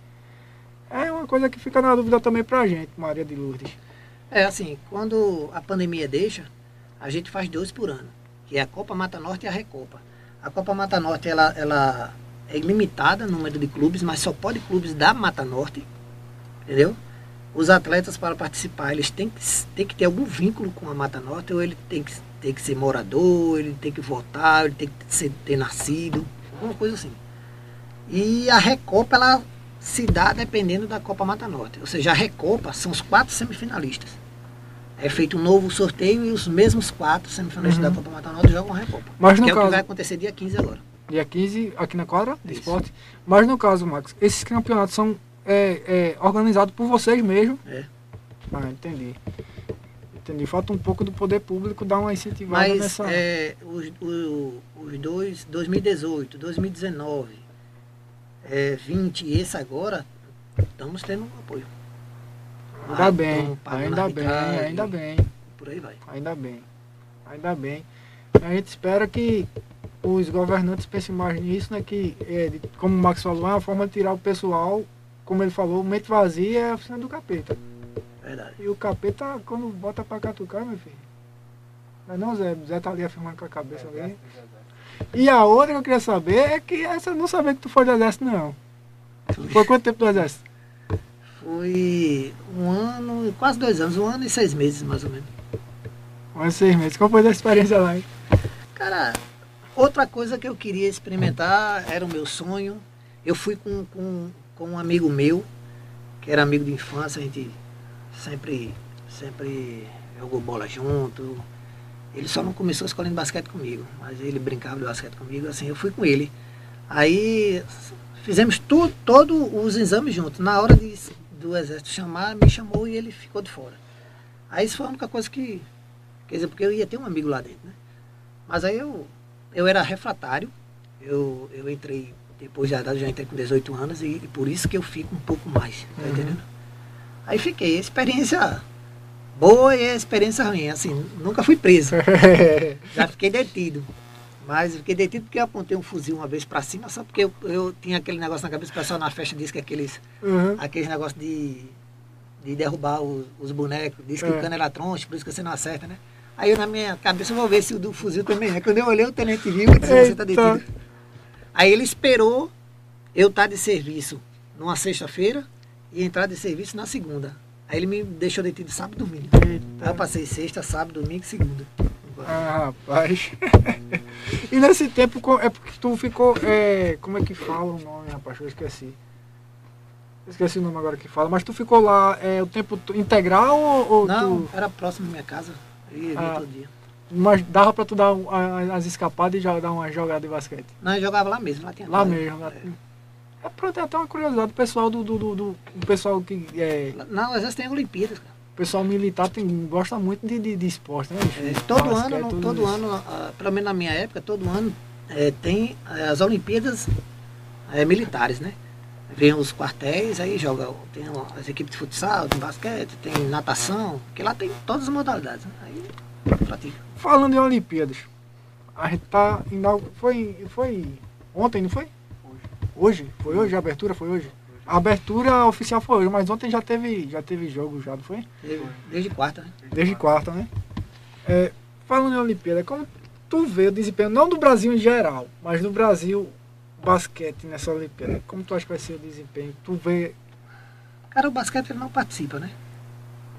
É uma coisa que fica na dúvida também pra gente, Maria de Lourdes. É assim, quando a pandemia deixa, a gente faz dois por ano, que é a Copa Mata Norte e a Recopa. A Copa Mata Norte ela, ela é limitada no número de clubes, mas só pode clubes da Mata Norte, entendeu? Os atletas para participar, eles têm que, têm que ter algum vínculo com a Mata Norte, ou ele tem que, tem que ser morador, ele tem que votar, ele tem que ser, ter nascido, alguma coisa assim. E a Recopa, ela se dá dependendo da Copa Mata Norte. Ou seja, a Recopa são os quatro semifinalistas. É feito um novo sorteio e os mesmos quatro semifinalistas Uhum. da Copa Mata Norte jogam a Recopa. Mas no que é o que caso, vai acontecer dia 15 agora. dia 15, aqui na quadra de Isso. esporte. Mas no caso, Max, esses campeonatos são é, é, organizados por vocês mesmo. É. Ah, entendi. Entendi. Falta um pouco do poder público dar uma incentivada Mas nessa. é, os, o- os dois, 2018, 2019, é, 20 e esse agora, estamos tendo um apoio. Ainda Ah, bem, tão pagando ainda bem, ainda bem. Por aí vai. Ainda bem. Ainda bem. A gente espera que os governantes pensem mais nisso, né? Que, é, como o Max falou, é uma forma de tirar o pessoal, como ele falou, mente vazia é a oficina do capeta. Verdade. E o capeta, quando bota pra catucar, meu filho. Não é não, Zé? Zé tá ali afirmando com a cabeça ali. E a outra que eu queria saber é que essa eu não sabia que tu foi do exército, não. Foi quanto tempo do exército? Foi um ano, quase dois anos, um ano e seis meses mais ou menos. Mais seis meses. Qual foi a experiência lá, hein? Cara, outra coisa que eu queria experimentar era o meu sonho. Eu fui com, com, com um amigo meu, que era amigo de infância, a gente sempre, sempre jogou bola junto. Ele só não começou escolhendo basquete comigo, mas ele brincava de basquete comigo, assim, eu fui com ele. Aí fizemos tudo, todos os exames juntos. Na hora de, do exército chamar, me chamou e ele ficou de fora. Aí isso foi a única coisa que. Quer dizer, porque eu ia ter um amigo lá dentro, né? Mas aí eu, eu era refratário, eu, eu entrei, depois eu já entrei com 18 anos e, e por isso que eu fico um pouco mais, tá Uhum. entendendo? Aí fiquei, experiência boa e experiência ruim, assim, nunca fui preso, já fiquei detido. Mas fiquei detido porque eu apontei um fuzil uma vez pra cima, só porque eu, eu tinha aquele negócio na cabeça, o pessoal na festa disse que aqueles, Uhum. aqueles negócios de, de derrubar os, os bonecos, disse que É. o cano era troncho, por isso que você não acerta, né? Aí eu na minha cabeça eu vou ver se o do fuzil também é. Quando eu olhei o tenente viu e disse, você tá detido. Aí ele esperou eu estar de serviço numa sexta-feira e entrar de serviço na segunda. Aí ele me deixou detido sábado e domingo. Aí eu passei sexta, sábado, domingo e segunda. Ah, rapaz. e nesse tempo, é porque tu ficou. é, como é que fala o nome, rapaz? Eu esqueci. Esqueci o nome agora que fala. Mas tu ficou lá é, o tempo integral ou, ou Não, tu. era próximo da minha casa. Eu ia Ah. todo dia. Mas dava pra tu dar as escapadas e já dar uma jogada de basquete? Não, eu jogava lá mesmo, lá tinha Lá quadra. mesmo. Lá. É. É pronto, é até uma curiosidade. O pessoal do. do, do, do- pessoal que. É, Não, às vezes tem Olimpíadas, cara. o pessoal militar tem, gosta muito de, de, de esporte, né? É, todo Basquete, ano, todo isso. ano, pelo menos na minha época, todo ano é, tem eh, as Olimpíadas eh, militares, né? Vem os quartéis, aí joga, tem as equipes de futsal, tem basquete, tem natação, que lá tem todas as modalidades, né? Aí. Falando em Olimpíadas, a gente tá. Foi, foi ontem, não foi? Hoje. Foi hoje? A abertura foi hoje? A abertura oficial foi hoje, mas ontem já teve, já teve jogo, já, não foi? Desde, desde quarta, né? Desde quarta, né? É, falando em Olimpíada, como tu vê o desempenho, não do Brasil em geral, mas do Brasil basquete nessa Olimpíada? Como tu acha que vai ser o desempenho? Tu vê. Cara, o basquete ele não participa, né?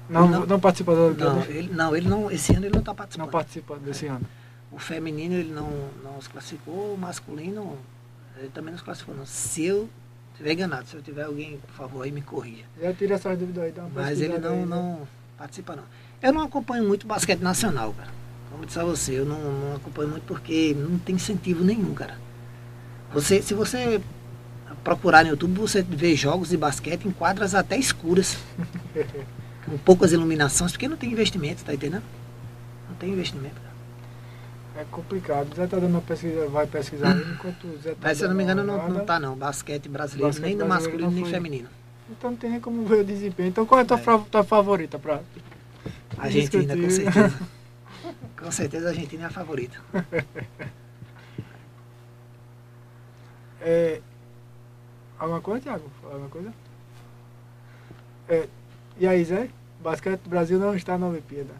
Não, não, Não. participa da Olimpíada? Não, ele não, ele não, esse ano ele não está Não participando. participa desse ano. O feminino ele não, não se classificou, o masculino ele também não se classificou. Não. Se eu estiver enganado, se eu tiver alguém, por favor, aí me corrija. Já tira essas dúvidas aí, dá uma Mas ele não, aí, né? não participa não. Eu não acompanho muito basquete nacional, cara. Como eu disse a você, eu não, não acompanho muito porque não tem incentivo nenhum, cara. Você, se você procurar no YouTube, você vê jogos de basquete em quadras até escuras. com poucas iluminações, porque não tem investimento, tá entendendo? Não tem investimento. É complicado. O Zé tá dando uma pesquisa, vai pesquisar enquanto o Zé tá Mas se eu não me engano, não, não tá não. Basquete brasileiro, Basquete nem no masculino, nem feminino. Então não tem nem como ver o desempenho. Então qual é a tua, É. tua favorita pra. Argentina, com Discutir. certeza. com certeza a Argentina é a favorita. É, alguma coisa, Thiago? Alguma coisa? É, e aí, Zé? O basquete do Brasil não está na Olimpíada.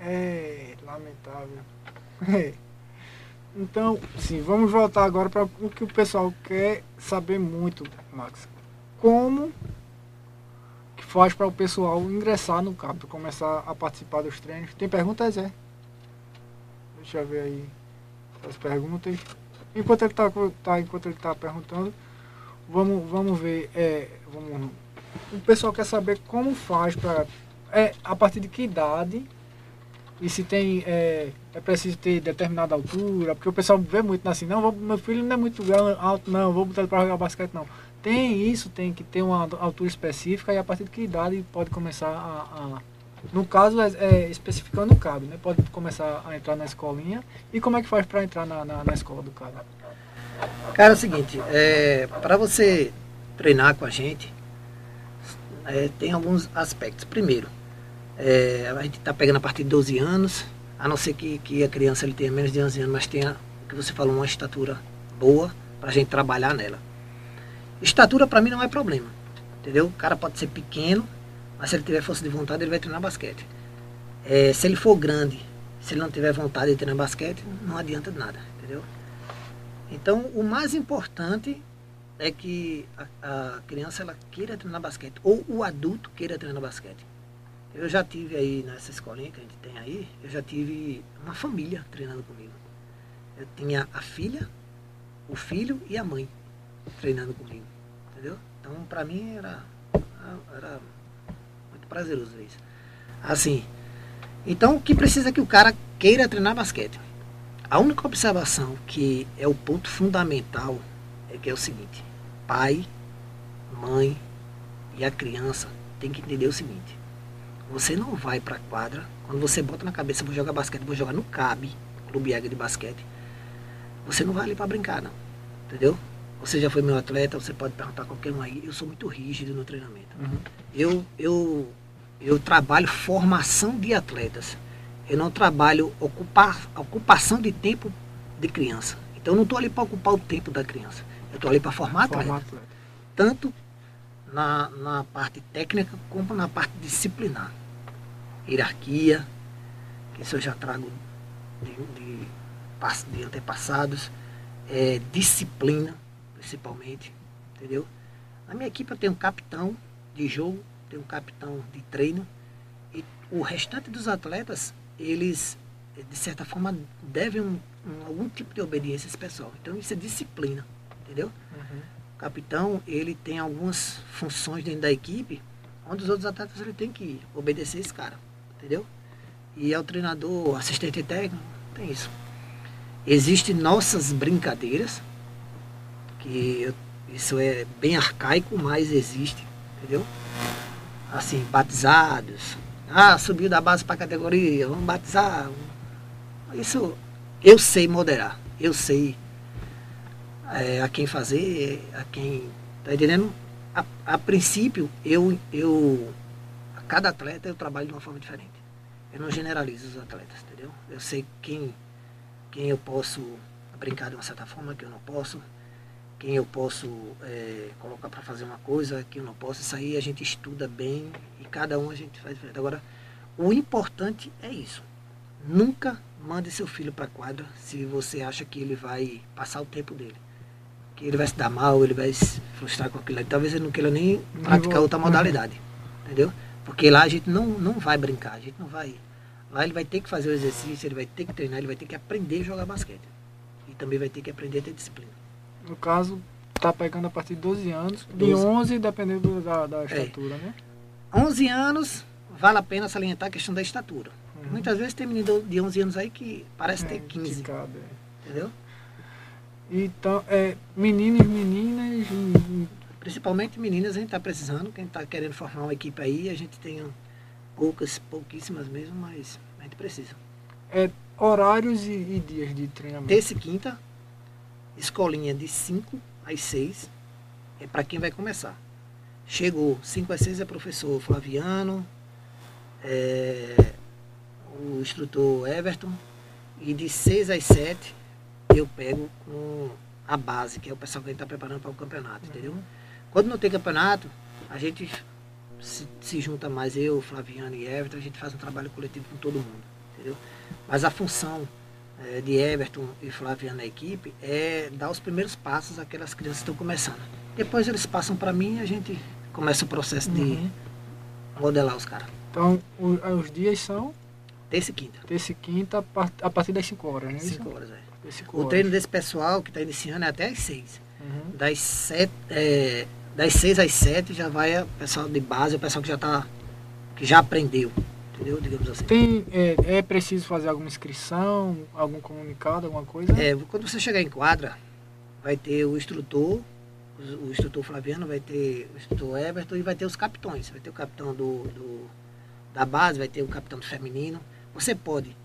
É lamentável. É. Então, sim, vamos voltar agora para o que o pessoal quer saber muito, Max. Como que faz para o pessoal ingressar no CAP, começar a participar dos treinos? Tem perguntas, Zé? Deixa eu ver aí as perguntas. Enquanto ele está tá, ele tá perguntando, vamos, vamos ver. É, vamos, o pessoal quer saber como faz para. É, a partir de que idade e se tem. É, é preciso ter determinada altura, porque o pessoal vê muito assim, não, vou, meu filho não é muito alto, não, vou botar ele para jogar basquete, não. Tem isso, tem que ter uma altura específica e a partir de que idade pode começar a, a no caso, é, é, especificando o CAB, né? Pode começar a entrar na escolinha. E como é que faz para entrar na, na, na, escola do CAB? Cara, é o seguinte, é, para você treinar com a gente, é, tem alguns aspectos. Primeiro, é, a gente está pegando a partir de 12 anos, a não ser que, que a criança ele tenha menos de 11 anos, mas tenha, o que você falou, uma estatura boa para a gente trabalhar nela. Estatura para mim não é problema, entendeu? O cara pode ser pequeno, mas se ele tiver força de vontade, ele vai treinar basquete. É, se ele for grande, se ele não tiver vontade de treinar basquete, não adianta nada, entendeu? Então, o mais importante é que a, a, criança ela queira treinar basquete, ou o adulto queira treinar basquete. Eu já tive aí nessa escolinha que a gente tem aí, eu já tive uma família treinando comigo. Eu tinha a filha, o filho e a mãe treinando comigo, entendeu? Então, para mim era, era prazeroso isso. Assim, então o que precisa é que o cara queira treinar basquete. A única observação que é o ponto fundamental é que é o seguinte: pai, mãe e a criança tem que entender o seguinte: você não vai para a quadra quando você bota na cabeça vou jogar basquete, vou jogar no CAB, Clube Águia de Basquete. Você não vai ali para brincar, não. Entendeu? Você já foi meu atleta, você pode perguntar a qualquer um aí. Eu sou muito rígido no treinamento. Uhum. Eu, eu eu trabalho formação de atletas. Eu não trabalho ocupar, ocupação de tempo de criança. Então eu não estou ali para ocupar o tempo da criança. Eu estou ali para formar, formar atleta. atleta. Tanto na, na parte técnica como na parte disciplinar. Hierarquia, que isso eu já trago de, de, de antepassados. É, disciplina, principalmente. Entendeu? Na minha equipe eu tenho um capitão de jogo, tem um capitão de treino e o restante dos atletas, eles, de certa forma, devem um, um, algum tipo de obediência a esse pessoal. Então isso é disciplina, entendeu? Uhum. O capitão, ele tem algumas funções dentro da equipe, onde os outros atletas ele tem que obedecer esse cara, entendeu? E é o treinador, assistente técnico, tem isso. Existem nossas brincadeiras, que isso é bem arcaico, mas existe, entendeu? assim, batizados. Ah, subiu da base para a categoria, vamos batizar. Isso eu sei moderar, eu sei é, a quem fazer, a quem. Tá entendendo? A, a princípio, eu, eu. A cada atleta eu trabalho de uma forma diferente. Eu não generalizo os atletas, entendeu? Eu sei quem, quem eu posso brincar de uma certa forma, que eu não posso quem eu posso é, colocar para fazer uma coisa, que eu não posso. Isso aí a gente estuda bem e cada um a gente faz diferente. Agora, o importante é isso. Nunca mande seu filho para quadra se você acha que ele vai passar o tempo dele. Que ele vai se dar mal, ele vai se frustrar com aquilo. Talvez ele não queira nem praticar outra modalidade. Entendeu? Porque lá a gente não, não vai brincar, a gente não vai. Lá ele vai ter que fazer o exercício, ele vai ter que treinar, ele vai ter que aprender a jogar basquete. E também vai ter que aprender a ter disciplina. No caso, tá pegando a partir de 12 anos, 12. de 11 dependendo da, da é. estatura, é. né? 11 anos, vale a pena salientar a questão da estatura. Uhum. Muitas vezes tem menino de 11 anos aí que parece é, ter 15. Cabe, é. Entendeu? Então, é, meninos meninas. Principalmente meninas, a gente está precisando. Quem está querendo formar uma equipe aí, a gente tem poucas, pouquíssimas mesmo, mas a gente precisa. É, horários e, e dias de treinamento? Terça e quinta, escolinha de 5 às 6 é para quem vai começar. Chegou 5 às 6 é professor Flaviano, é, o instrutor Everton, e de 6 às 7 eu pego com a base, que é o pessoal que a gente está preparando para o campeonato, entendeu? Uhum. Quando não tem campeonato, a gente se, se junta mais, eu, Flaviano e Everton, a gente faz um trabalho coletivo com todo mundo, entendeu? Mas a função eh, de Everton e Flaviano na equipe é dar os primeiros passos àquelas crianças que estão começando. Depois eles passam para mim e a gente começa o processo Uhum. de modelar os caras. Então, o- os dias são Terça e quinta, terça e quinta a par- a partir das 5 horas, né? Isso? 5 horas. É. O treino desse pessoal que está iniciando é até às 6. Uhum. Das, sete, é, das 6 às 7 já vai o pessoal de base, o pessoal que já tá. que já aprendeu. Entendeu? Digamos assim. Tem, é, é preciso fazer alguma inscrição, algum comunicado, alguma coisa? É, quando você chegar em quadra, vai ter o instrutor, o, o instrutor Flaviano, vai ter o instrutor Everton e vai ter os capitões. Vai ter o capitão do, do- da base, vai ter o capitão do feminino. Você pode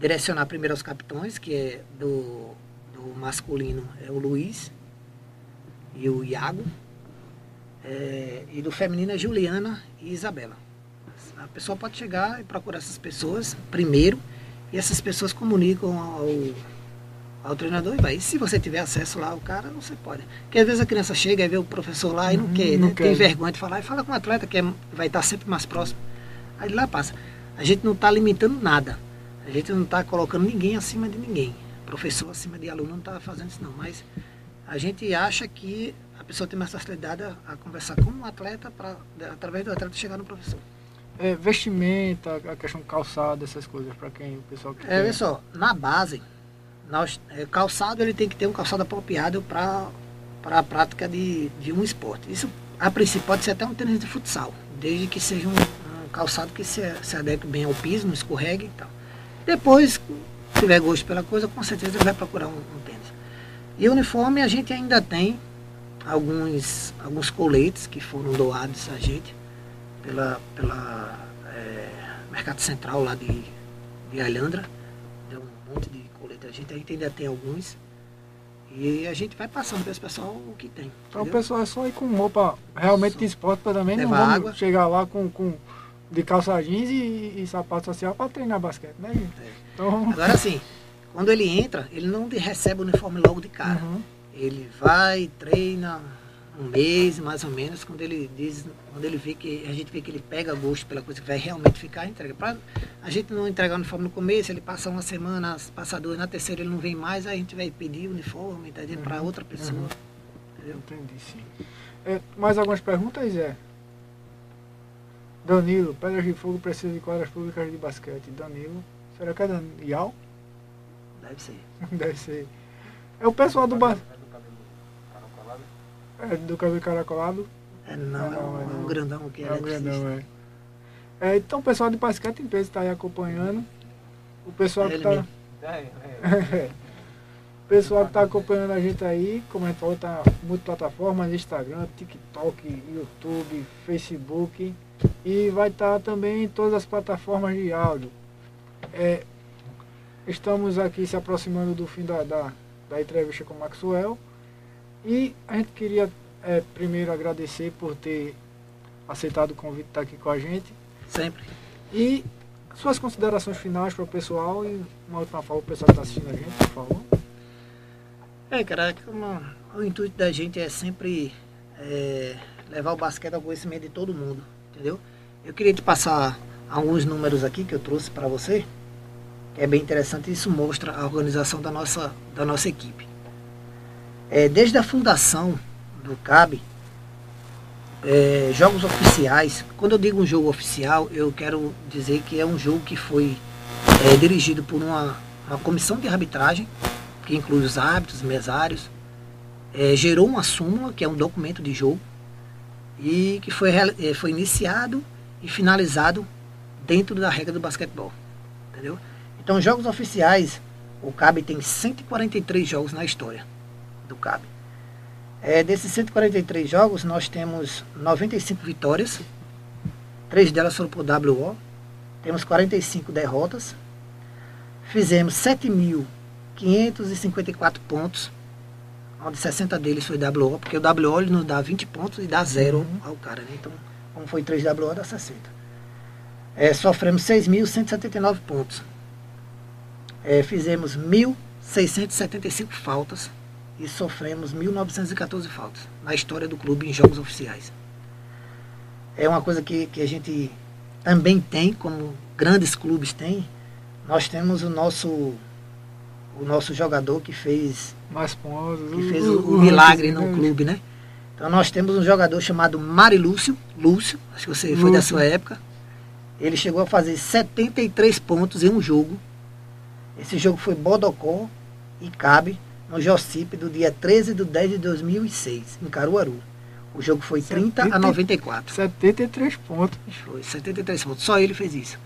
direcionar primeiro aos capitões, que é do, do masculino é o Luiz e o Iago. É, e do feminino é Juliana e Isabela. A pessoa pode chegar e procurar essas pessoas primeiro e essas pessoas comunicam ao, ao treinador e vai. E se você tiver acesso lá ao cara, você pode. Porque às vezes a criança chega e vê o professor lá e não Uhum, quer, não né? quer. Tem vergonha de falar e fala com o atleta que é- vai estar sempre mais próximo. Aí lá passa. A gente não está limitando nada. A gente não está colocando ninguém acima de ninguém. Professor acima de aluno não está fazendo isso não. Mas a gente acha que a pessoa tem mais facilidade a, a conversar com o atleta para através do atleta chegar no professor. É, vestimenta, a questão calçado, essas coisas, para quem o pessoal que É, olha só, na base, nós, é, calçado ele tem que ter um calçado apropriado para a prática de, de um esporte. Isso, a princípio, pode ser até um tênis de futsal, desde que seja um, um calçado que se, se adeque bem ao piso, não escorregue e tal. Depois, se tiver gosto pela coisa, com certeza ele vai procurar um, um tênis. E uniforme a gente ainda tem alguns, alguns coletes que foram doados a gente pela, pela é, Mercado Central lá de, de Alhandra. Deu um monte de colete a gente, a gente ainda tem alguns. E a gente vai passando para esse pessoal o que tem. Então o pessoal é só ir com roupa realmente Só. de esporte para também não vamos água. chegar lá com, com de calça jeans e, e sapato social para treinar basquete, né? É. Então, Agora assim, quando ele entra, ele não recebe o uniforme logo de cara. uhum. Ele vai, treina um mês mais ou menos, quando ele diz, quando ele vê que a gente vê que ele pega gosto pela coisa que vai realmente ficar, entrega. Pra a gente não entregar o uniforme no começo, ele passa uma semana, passa duas, na terceira ele não vem mais, aí a gente vai pedir o uniforme, tá para Uhum, outra pessoa. uhum. Entendeu? entendi sim. É, mais algumas perguntas, Zé? Danilo, Pedras de Fogo precisa de quadras públicas de basquete. Danilo, será que é Daniel? Deve ser. Deve ser. É o pessoal do, ba... É do cabelo caracolado? é, do cabelo caracolado. É, não, é, não, um, é é um grandão que É é, o grandão, é. É, Então o pessoal de basquete em peso está aí acompanhando. O pessoal É que tá. É, é. O pessoal que está acompanhando a gente aí, como a gente falou, tá multiplataformas, Instagram, TikTok, YouTube, Facebook e vai estar também em todas as plataformas de áudio. É, estamos aqui se aproximando do fim da, da, da entrevista com o Maxwell e a gente queria é, primeiro agradecer por ter aceitado o convite de estar aqui com a gente Sempre. e suas considerações finais para o pessoal e uma última fala para o pessoal que está assistindo a gente, por favor. É, cara, como o intuito da gente é sempre é, levar o basquete ao conhecimento de todo mundo, entendeu? Eu queria te passar alguns números aqui que eu trouxe para você, que é bem interessante, isso mostra a organização da nossa, da nossa equipe. É, desde a fundação do CAB, é, jogos oficiais, quando eu digo um jogo oficial, eu quero dizer que é um jogo que foi é, dirigido por uma, uma comissão de arbitragem, que inclui os árbitros, mesários, é, gerou uma súmula, que é um documento de jogo, e que foi, eh, foi iniciado e finalizado dentro da regra do basquetebol. Entendeu? Então, jogos oficiais, o CAB tem 143 jogos na história do CAB. É, desses 143 jogos, nós temos 95 vitórias, três delas foram por WO, temos 45 derrotas, fizemos 7.554 pontos, onde 60 deles foi WO, porque o WO ele nos dá 20 pontos e dá zero Uhum. ao cara, né? Então, como foi 3 WO, dá 60. É, sofremos 6.179 pontos. É, fizemos 1.675 faltas, e sofremos 1.914 faltas na história do clube em jogos oficiais. É uma coisa que, que a gente também tem, como grandes clubes têm. Nós temos o nosso o nosso jogador que fez Mais pontos. que fez o, o milagre no clube, né? Então nós temos um jogador chamado Mari Lúcio, Lúcio, acho que você foi da Lúcio. sua época. Ele chegou a fazer 73 pontos em um jogo. Esse jogo foi Bodocó e Cabe, no Jocipe, do dia 13 de 10 de 2006, em Caruaru. O jogo foi 30 a 70. 94. 73 pontos. Foi 73 pontos. Só ele fez isso.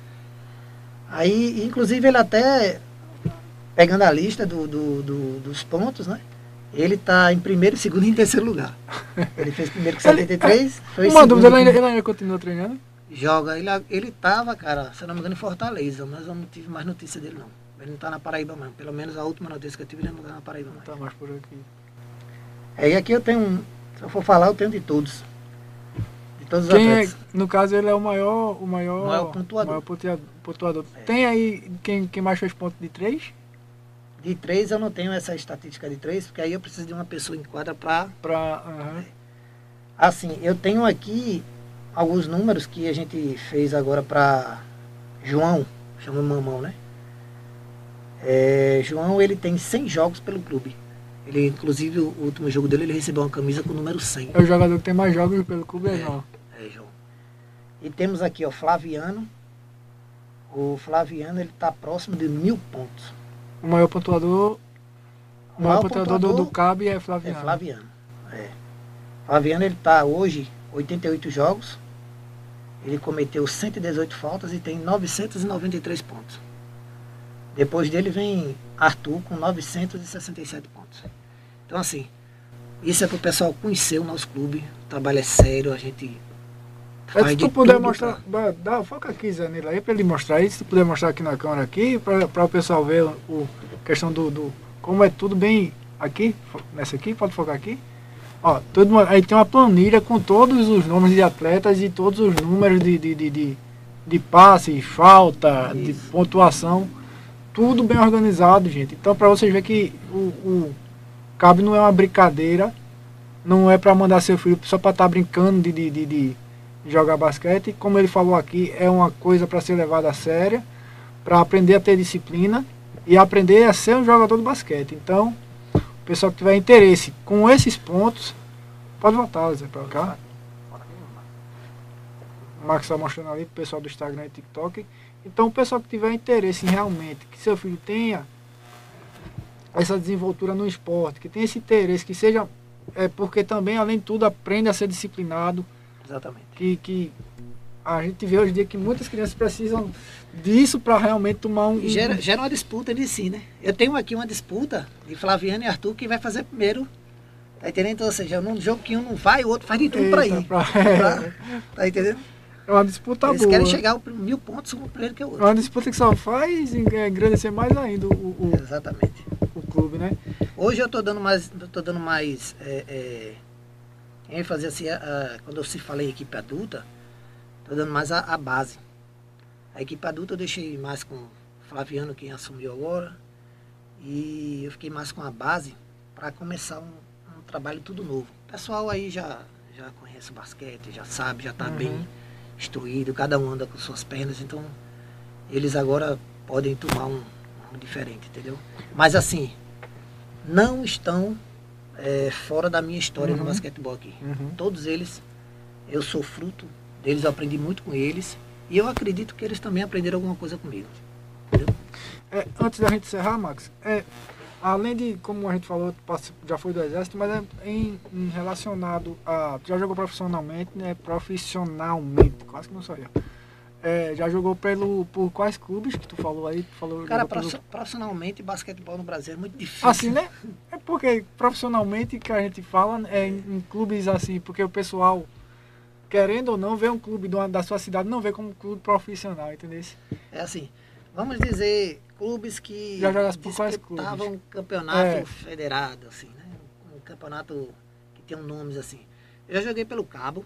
Aí, inclusive, ele até, pegando a lista do, do- do- dos pontos, né? Ele está em primeiro, segundo e em terceiro lugar. Ele fez primeiro com 73, foi Uma dúvida, ele ainda, ele ainda continua treinando? Joga. Ele, ele tava, cara, se eu não me engano, em Fortaleza, mas eu não tive mais notícia dele, não. Ele não tá na Paraíba, não. Pelo menos a última notícia que eu tive, ele não tá na Paraíba, não. tá mais por aqui. É, e aqui eu tenho, um- se eu for falar, eu tenho de todos. De todos os Quem é, atletas. no caso, ele é o maior, o maior, Maior pontuador. maior pontua- pontuador. É. Tem aí quem, quem mais fez ponto de 3? De três eu não tenho essa estatística de três, porque aí eu preciso de uma pessoa em quadra para Pra, aham. Assim, eu tenho aqui alguns números que a gente fez agora para João, chama Mamão, né? É, João, ele tem 100 jogos pelo clube. Ele, inclusive, o último jogo dele, ele recebeu uma camisa com o número 100. É o jogador que tem mais jogos pelo clube, é, É. não. É, João. E temos aqui, ó, Flaviano. O Flaviano, ele tá próximo de mil pontos. O maior pontuador, o maior maior pontuador do, do pontuador CAB é É Flaviano. Flaviano. É. Flaviano, ele tá hoje 88 jogos. Ele cometeu 118 faltas e tem 993 pontos. Depois dele vem Arthur com 967 pontos. Então assim, isso é para o pessoal conhecer o nosso clube. O trabalho é sério, a gente É, faz se de tu puder tudo mostrar, dá, foca aqui, Zé Nilo, aí pra ele mostrar aí, se tu puder mostrar aqui na câmera aqui, pra, pra o pessoal ver o, o- questão do, do, como é tudo bem aqui, nessa aqui, pode focar aqui. Ó, mundo- aí tem uma planilha com todos os nomes de atletas e todos os números de, de, de, de, de passe, falta, de Isso. pontuação, tudo bem organizado, gente. Então pra vocês verem que o, o CAB não é uma brincadeira, não é pra mandar seu filho só pra estar brincando de, de, de, de jogar basquete. Como ele falou aqui, é uma coisa para ser levada a séria, para aprender a ter disciplina e aprender a ser um jogador de basquete. Então, o pessoal que tiver interesse com esses pontos, pode voltar, Zé, para cá. O Max está mostrando ali pro pessoal do Instagram e TikTok. Então, o pessoal que tiver interesse realmente que seu filho tenha essa desenvoltura no esporte, que tenha esse interesse, que seja. É porque também, além de tudo, aprende a ser disciplinado, Exatamente. que, que a gente vê hoje em dia que muitas crianças precisam disso para realmente tomar um. Gera, gera uma disputa de si, né? Eu tenho aqui uma disputa de Flaviano e Arthur que vai fazer primeiro. Tá entendendo? Então, ou seja, num jogo que um não vai, o outro faz de tudo Eita, ir. pra- Pra- tá entendendo? É uma disputa Eles boa. querem chegar ao mil pontos um primeiro que o É outro. uma disputa que só faz engrandecer mais ainda o, o, Exatamente. o clube, né? Hoje eu tô dando mais, tô dando mais é, é, ênfase assim, a- a- quando eu se falei equipe adulta, tô dando mais a, a base. A equipe adulta eu deixei mais com o Flaviano, quem assumiu agora, e eu fiquei mais com a base para começar um, um trabalho tudo novo. O pessoal aí já, já conhece o basquete, já sabe, já está Uhum. bem instruído, cada um anda com suas pernas, então eles agora podem tomar um, um diferente, entendeu? Mas assim, não estão é, fora da minha história no Uhum. basquetebol aqui. Uhum. Todos eles, eu sou fruto deles, eu aprendi muito com eles. E eu acredito que eles também aprenderam alguma coisa comigo. É, antes da gente encerrar, Max, é, além de, como a gente falou, já foi do exército, mas é em, em relacionado a. Já jogou profissionalmente, né? Profissionalmente, quase que não sou eu. É, já jogou pelo, por quais clubes que tu falou aí? Tu falou, Cara, pelo- profi- profissionalmente, basquetebol no Brasil é muito difícil. Assim, né? É porque profissionalmente que a gente fala é em, em clubes assim, porque o pessoal, querendo ou não, vê um clube uma- da sua cidade, não vê como um clube profissional, entendeu? É assim, vamos dizer, clubes que Já jogasse por quais disputavam clubes? um campeonato É. federado, assim, né? Um campeonato que tem um nomes assim. Eu já joguei pelo Cabo,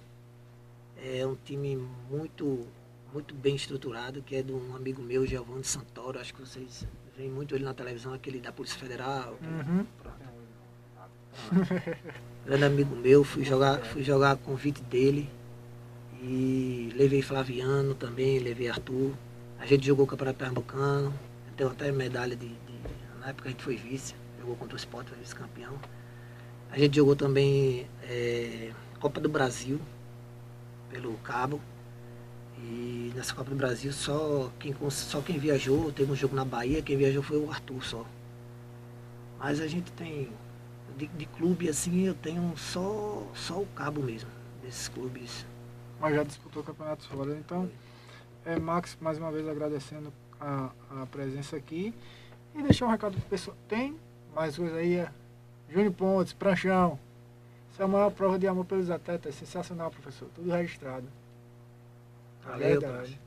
é um time muito, muito bem estruturado, que é de um amigo meu, Giovanni Santoro, acho que vocês veem muito ele na televisão, aquele da Polícia Federal. Uhum. Pronto. grande amigo meu, fui jogar, fui jogar a convite dele. E levei Flaviano também, levei Arthur. A gente jogou o Campeonato Pernambucano, tenho até medalha de, de, Na época a gente foi vice, jogou contra o Sport, foi vice-campeão. A gente jogou também é, Copa do Brasil, pelo cabo. E nessa Copa do Brasil só quem, só quem viajou, teve um jogo na Bahia, quem viajou foi o Arthur só. Mas a gente tem. De, de clube assim eu tenho só, só o cabo mesmo, desses clubes. Mas já disputou campeonatos fora, então. É, Max, mais uma vez agradecendo a, a presença aqui. E deixar um recado pro pessoal. Tem mais coisa aí, Júnior Pontes, Pranchão. Essa é a maior prova de amor pelos atletas. Sensacional, professor. Tudo registrado. Valeu, Verdade.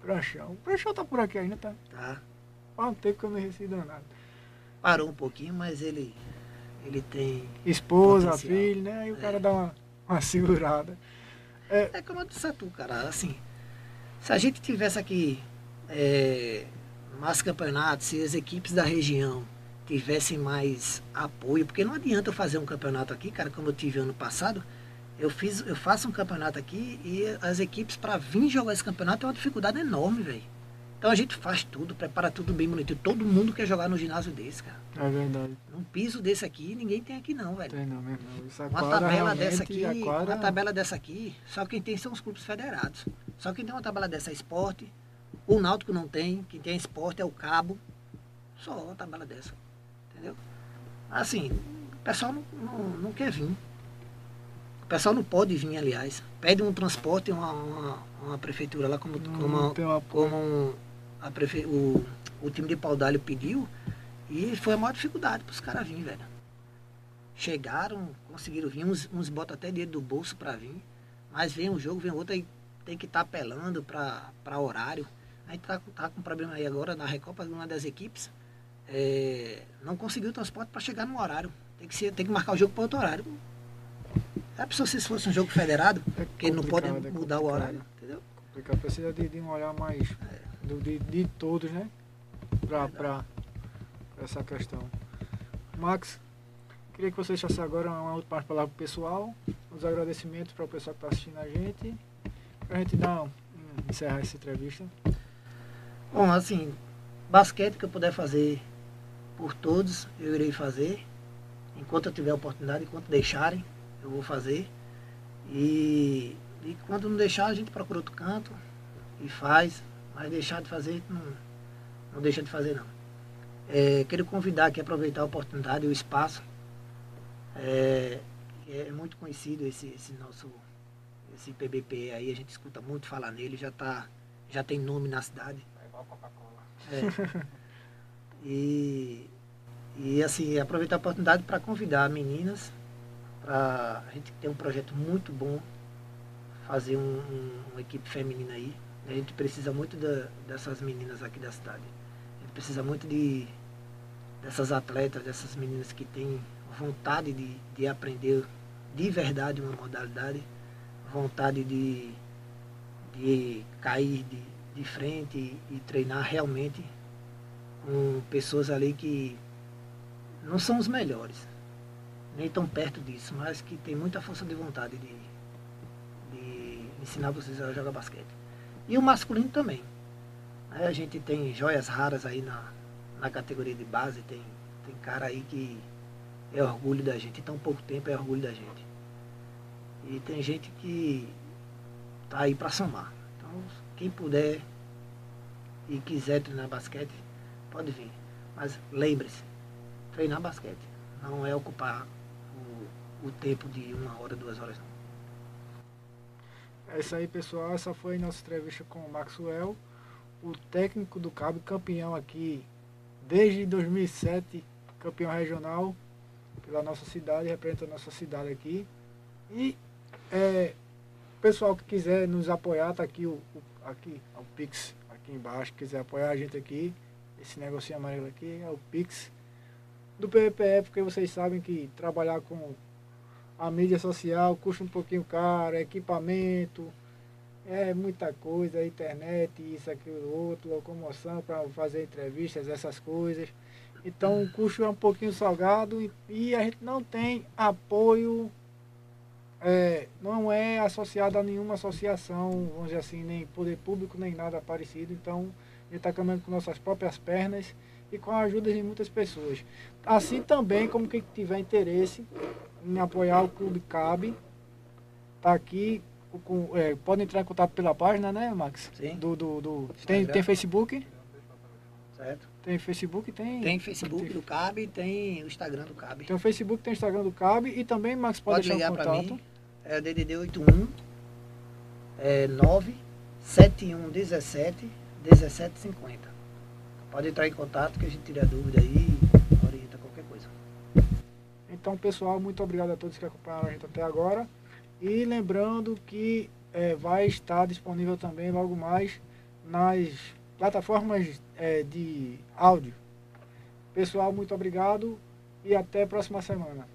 Pranchão. O Pranchão tá por aqui ainda, tá? Tá. Faz um tempo que eu não recebi nada. Parou um pouquinho, mas ele, ele tem. Esposa, filho, né? Aí o é. cara dá uma, uma segurada. É, é como eu disse a tu, cara, assim. Se a gente tivesse aqui é, mais campeonatos, se as equipes da região tivessem mais apoio, porque não adianta eu fazer um campeonato aqui, cara, como eu tive ano passado, eu fiz, eu faço um campeonato aqui e as equipes para vir jogar esse campeonato é uma dificuldade enorme, velho. Então a gente faz tudo, prepara tudo bem bonitinho. Todo mundo quer jogar no ginásio desse, cara. É verdade. Um piso desse aqui, ninguém tem aqui não, velho. Tem não, mesmo. Isso uma tabela dessa aqui, uma tabela dessa aqui, só quem tem são os clubes federados. Só quem tem uma tabela dessa é esporte. O Náutico não tem, quem tem esporte é o Cabo. Só uma tabela dessa. Entendeu? Assim, o pessoal não, não, não quer vir. O pessoal não pode vir, aliás. Pede um transporte, uma, uma, uma prefeitura lá, como, como, como um, a prefe... o, o time de Paudalho pediu, e foi a maior dificuldade para os caras virem, velho. Chegaram, conseguiram vir, uns, uns botam até dinheiro do bolso para vir, mas vem um jogo, vem outro, aí tem que estar tá apelando para horário. A gente tá, tá com um problema aí agora na Recopa, uma das equipes é, não conseguiu o transporte para chegar no horário. Tem que, ser, tem que marcar o jogo para outro horário. É a pessoa se fosse um jogo federado, é que não pode é mudar o horário, entendeu? Complicado. Precisa de, de um olhar mais é. do, de, de todos, né? Para essa questão. Max, queria que você deixasse agora uma última palavra para o pessoal, os agradecimentos para o pessoal que está assistindo a gente, para a gente dar um, encerrar essa entrevista. Bom, assim, basquete que eu puder fazer por todos, eu irei fazer. Enquanto eu tiver oportunidade, enquanto deixarem, eu vou fazer. E, e quando não deixar, a gente procura outro canto e faz. Mas deixar de fazer, não, não deixa de fazer não. É, quero convidar aqui, aproveitar a oportunidade e o espaço. É, é muito conhecido esse, esse nosso esse PBP aí, a gente escuta muito falar nele, já, tá, já tem nome na cidade. É. E, e assim, aproveitar a oportunidade para convidar meninas a gente ter um projeto muito bom, fazer um, um, uma equipe feminina aí. A gente precisa muito da, dessas meninas aqui da cidade. A gente precisa muito de dessas atletas, dessas meninas que têm vontade de, de aprender de verdade uma modalidade, vontade de, de cair de, de frente e, e treinar realmente com pessoas ali que não são os melhores, nem tão perto disso, mas que tem muita força de vontade de, de ensinar vocês a jogar basquete. E o masculino também. A gente tem joias raras aí na, na categoria de base, tem, tem cara aí que é orgulho da gente, tão pouco tempo é orgulho da gente. E tem gente que tá aí para somar. Então, quem puder e quiser treinar basquete, pode vir. Mas lembre-se, treinar basquete não é ocupar o, tempo de uma hora, duas horas. É isso aí pessoal, essa foi nossa entrevista com o Maxwell, o técnico do Cabo, campeão aqui desde 2007, campeão regional pela nossa cidade, representando a nossa cidade aqui. E é, pessoal que quiser nos apoiar, tá aqui o, o aqui, o Pix aqui embaixo, quiser apoiar a gente aqui, esse negocinho amarelo aqui é o Pix do PVPF, porque vocês sabem que trabalhar com a mídia social custa um pouquinho caro, equipamento, é muita coisa, internet, isso, aquilo, outro, locomoção para fazer entrevistas, essas coisas. Então o custo é um pouquinho salgado e, e a gente não tem apoio, é, não é associado a nenhuma associação, vamos dizer assim, nem poder público, nem nada parecido. Então a gente está caminhando com nossas próprias pernas e com a ajuda de muitas pessoas. Assim também como quem tiver interesse em apoiar o Clube Cabe, tá aqui. Com, é, pode entrar em contato pela página, né, Max? Sim. Do, do, do- tem, tem Facebook? Certo? Tem Facebook, tem. Tem Facebook do CAB, tem o Instagram do CAB. Tem o Facebook, tem o Instagram do Cabe e também, Max, pode, Pode deixar ligar para contato. mim. É o DDD 81 é 97117 1750. Pode entrar em contato que a gente tira a dúvida aí. Então, pessoal, muito obrigado a todos que acompanharam a gente até agora. E lembrando que eh, vai estar disponível também logo mais nas plataformas eh, de áudio. Pessoal, muito obrigado e até a próxima semana.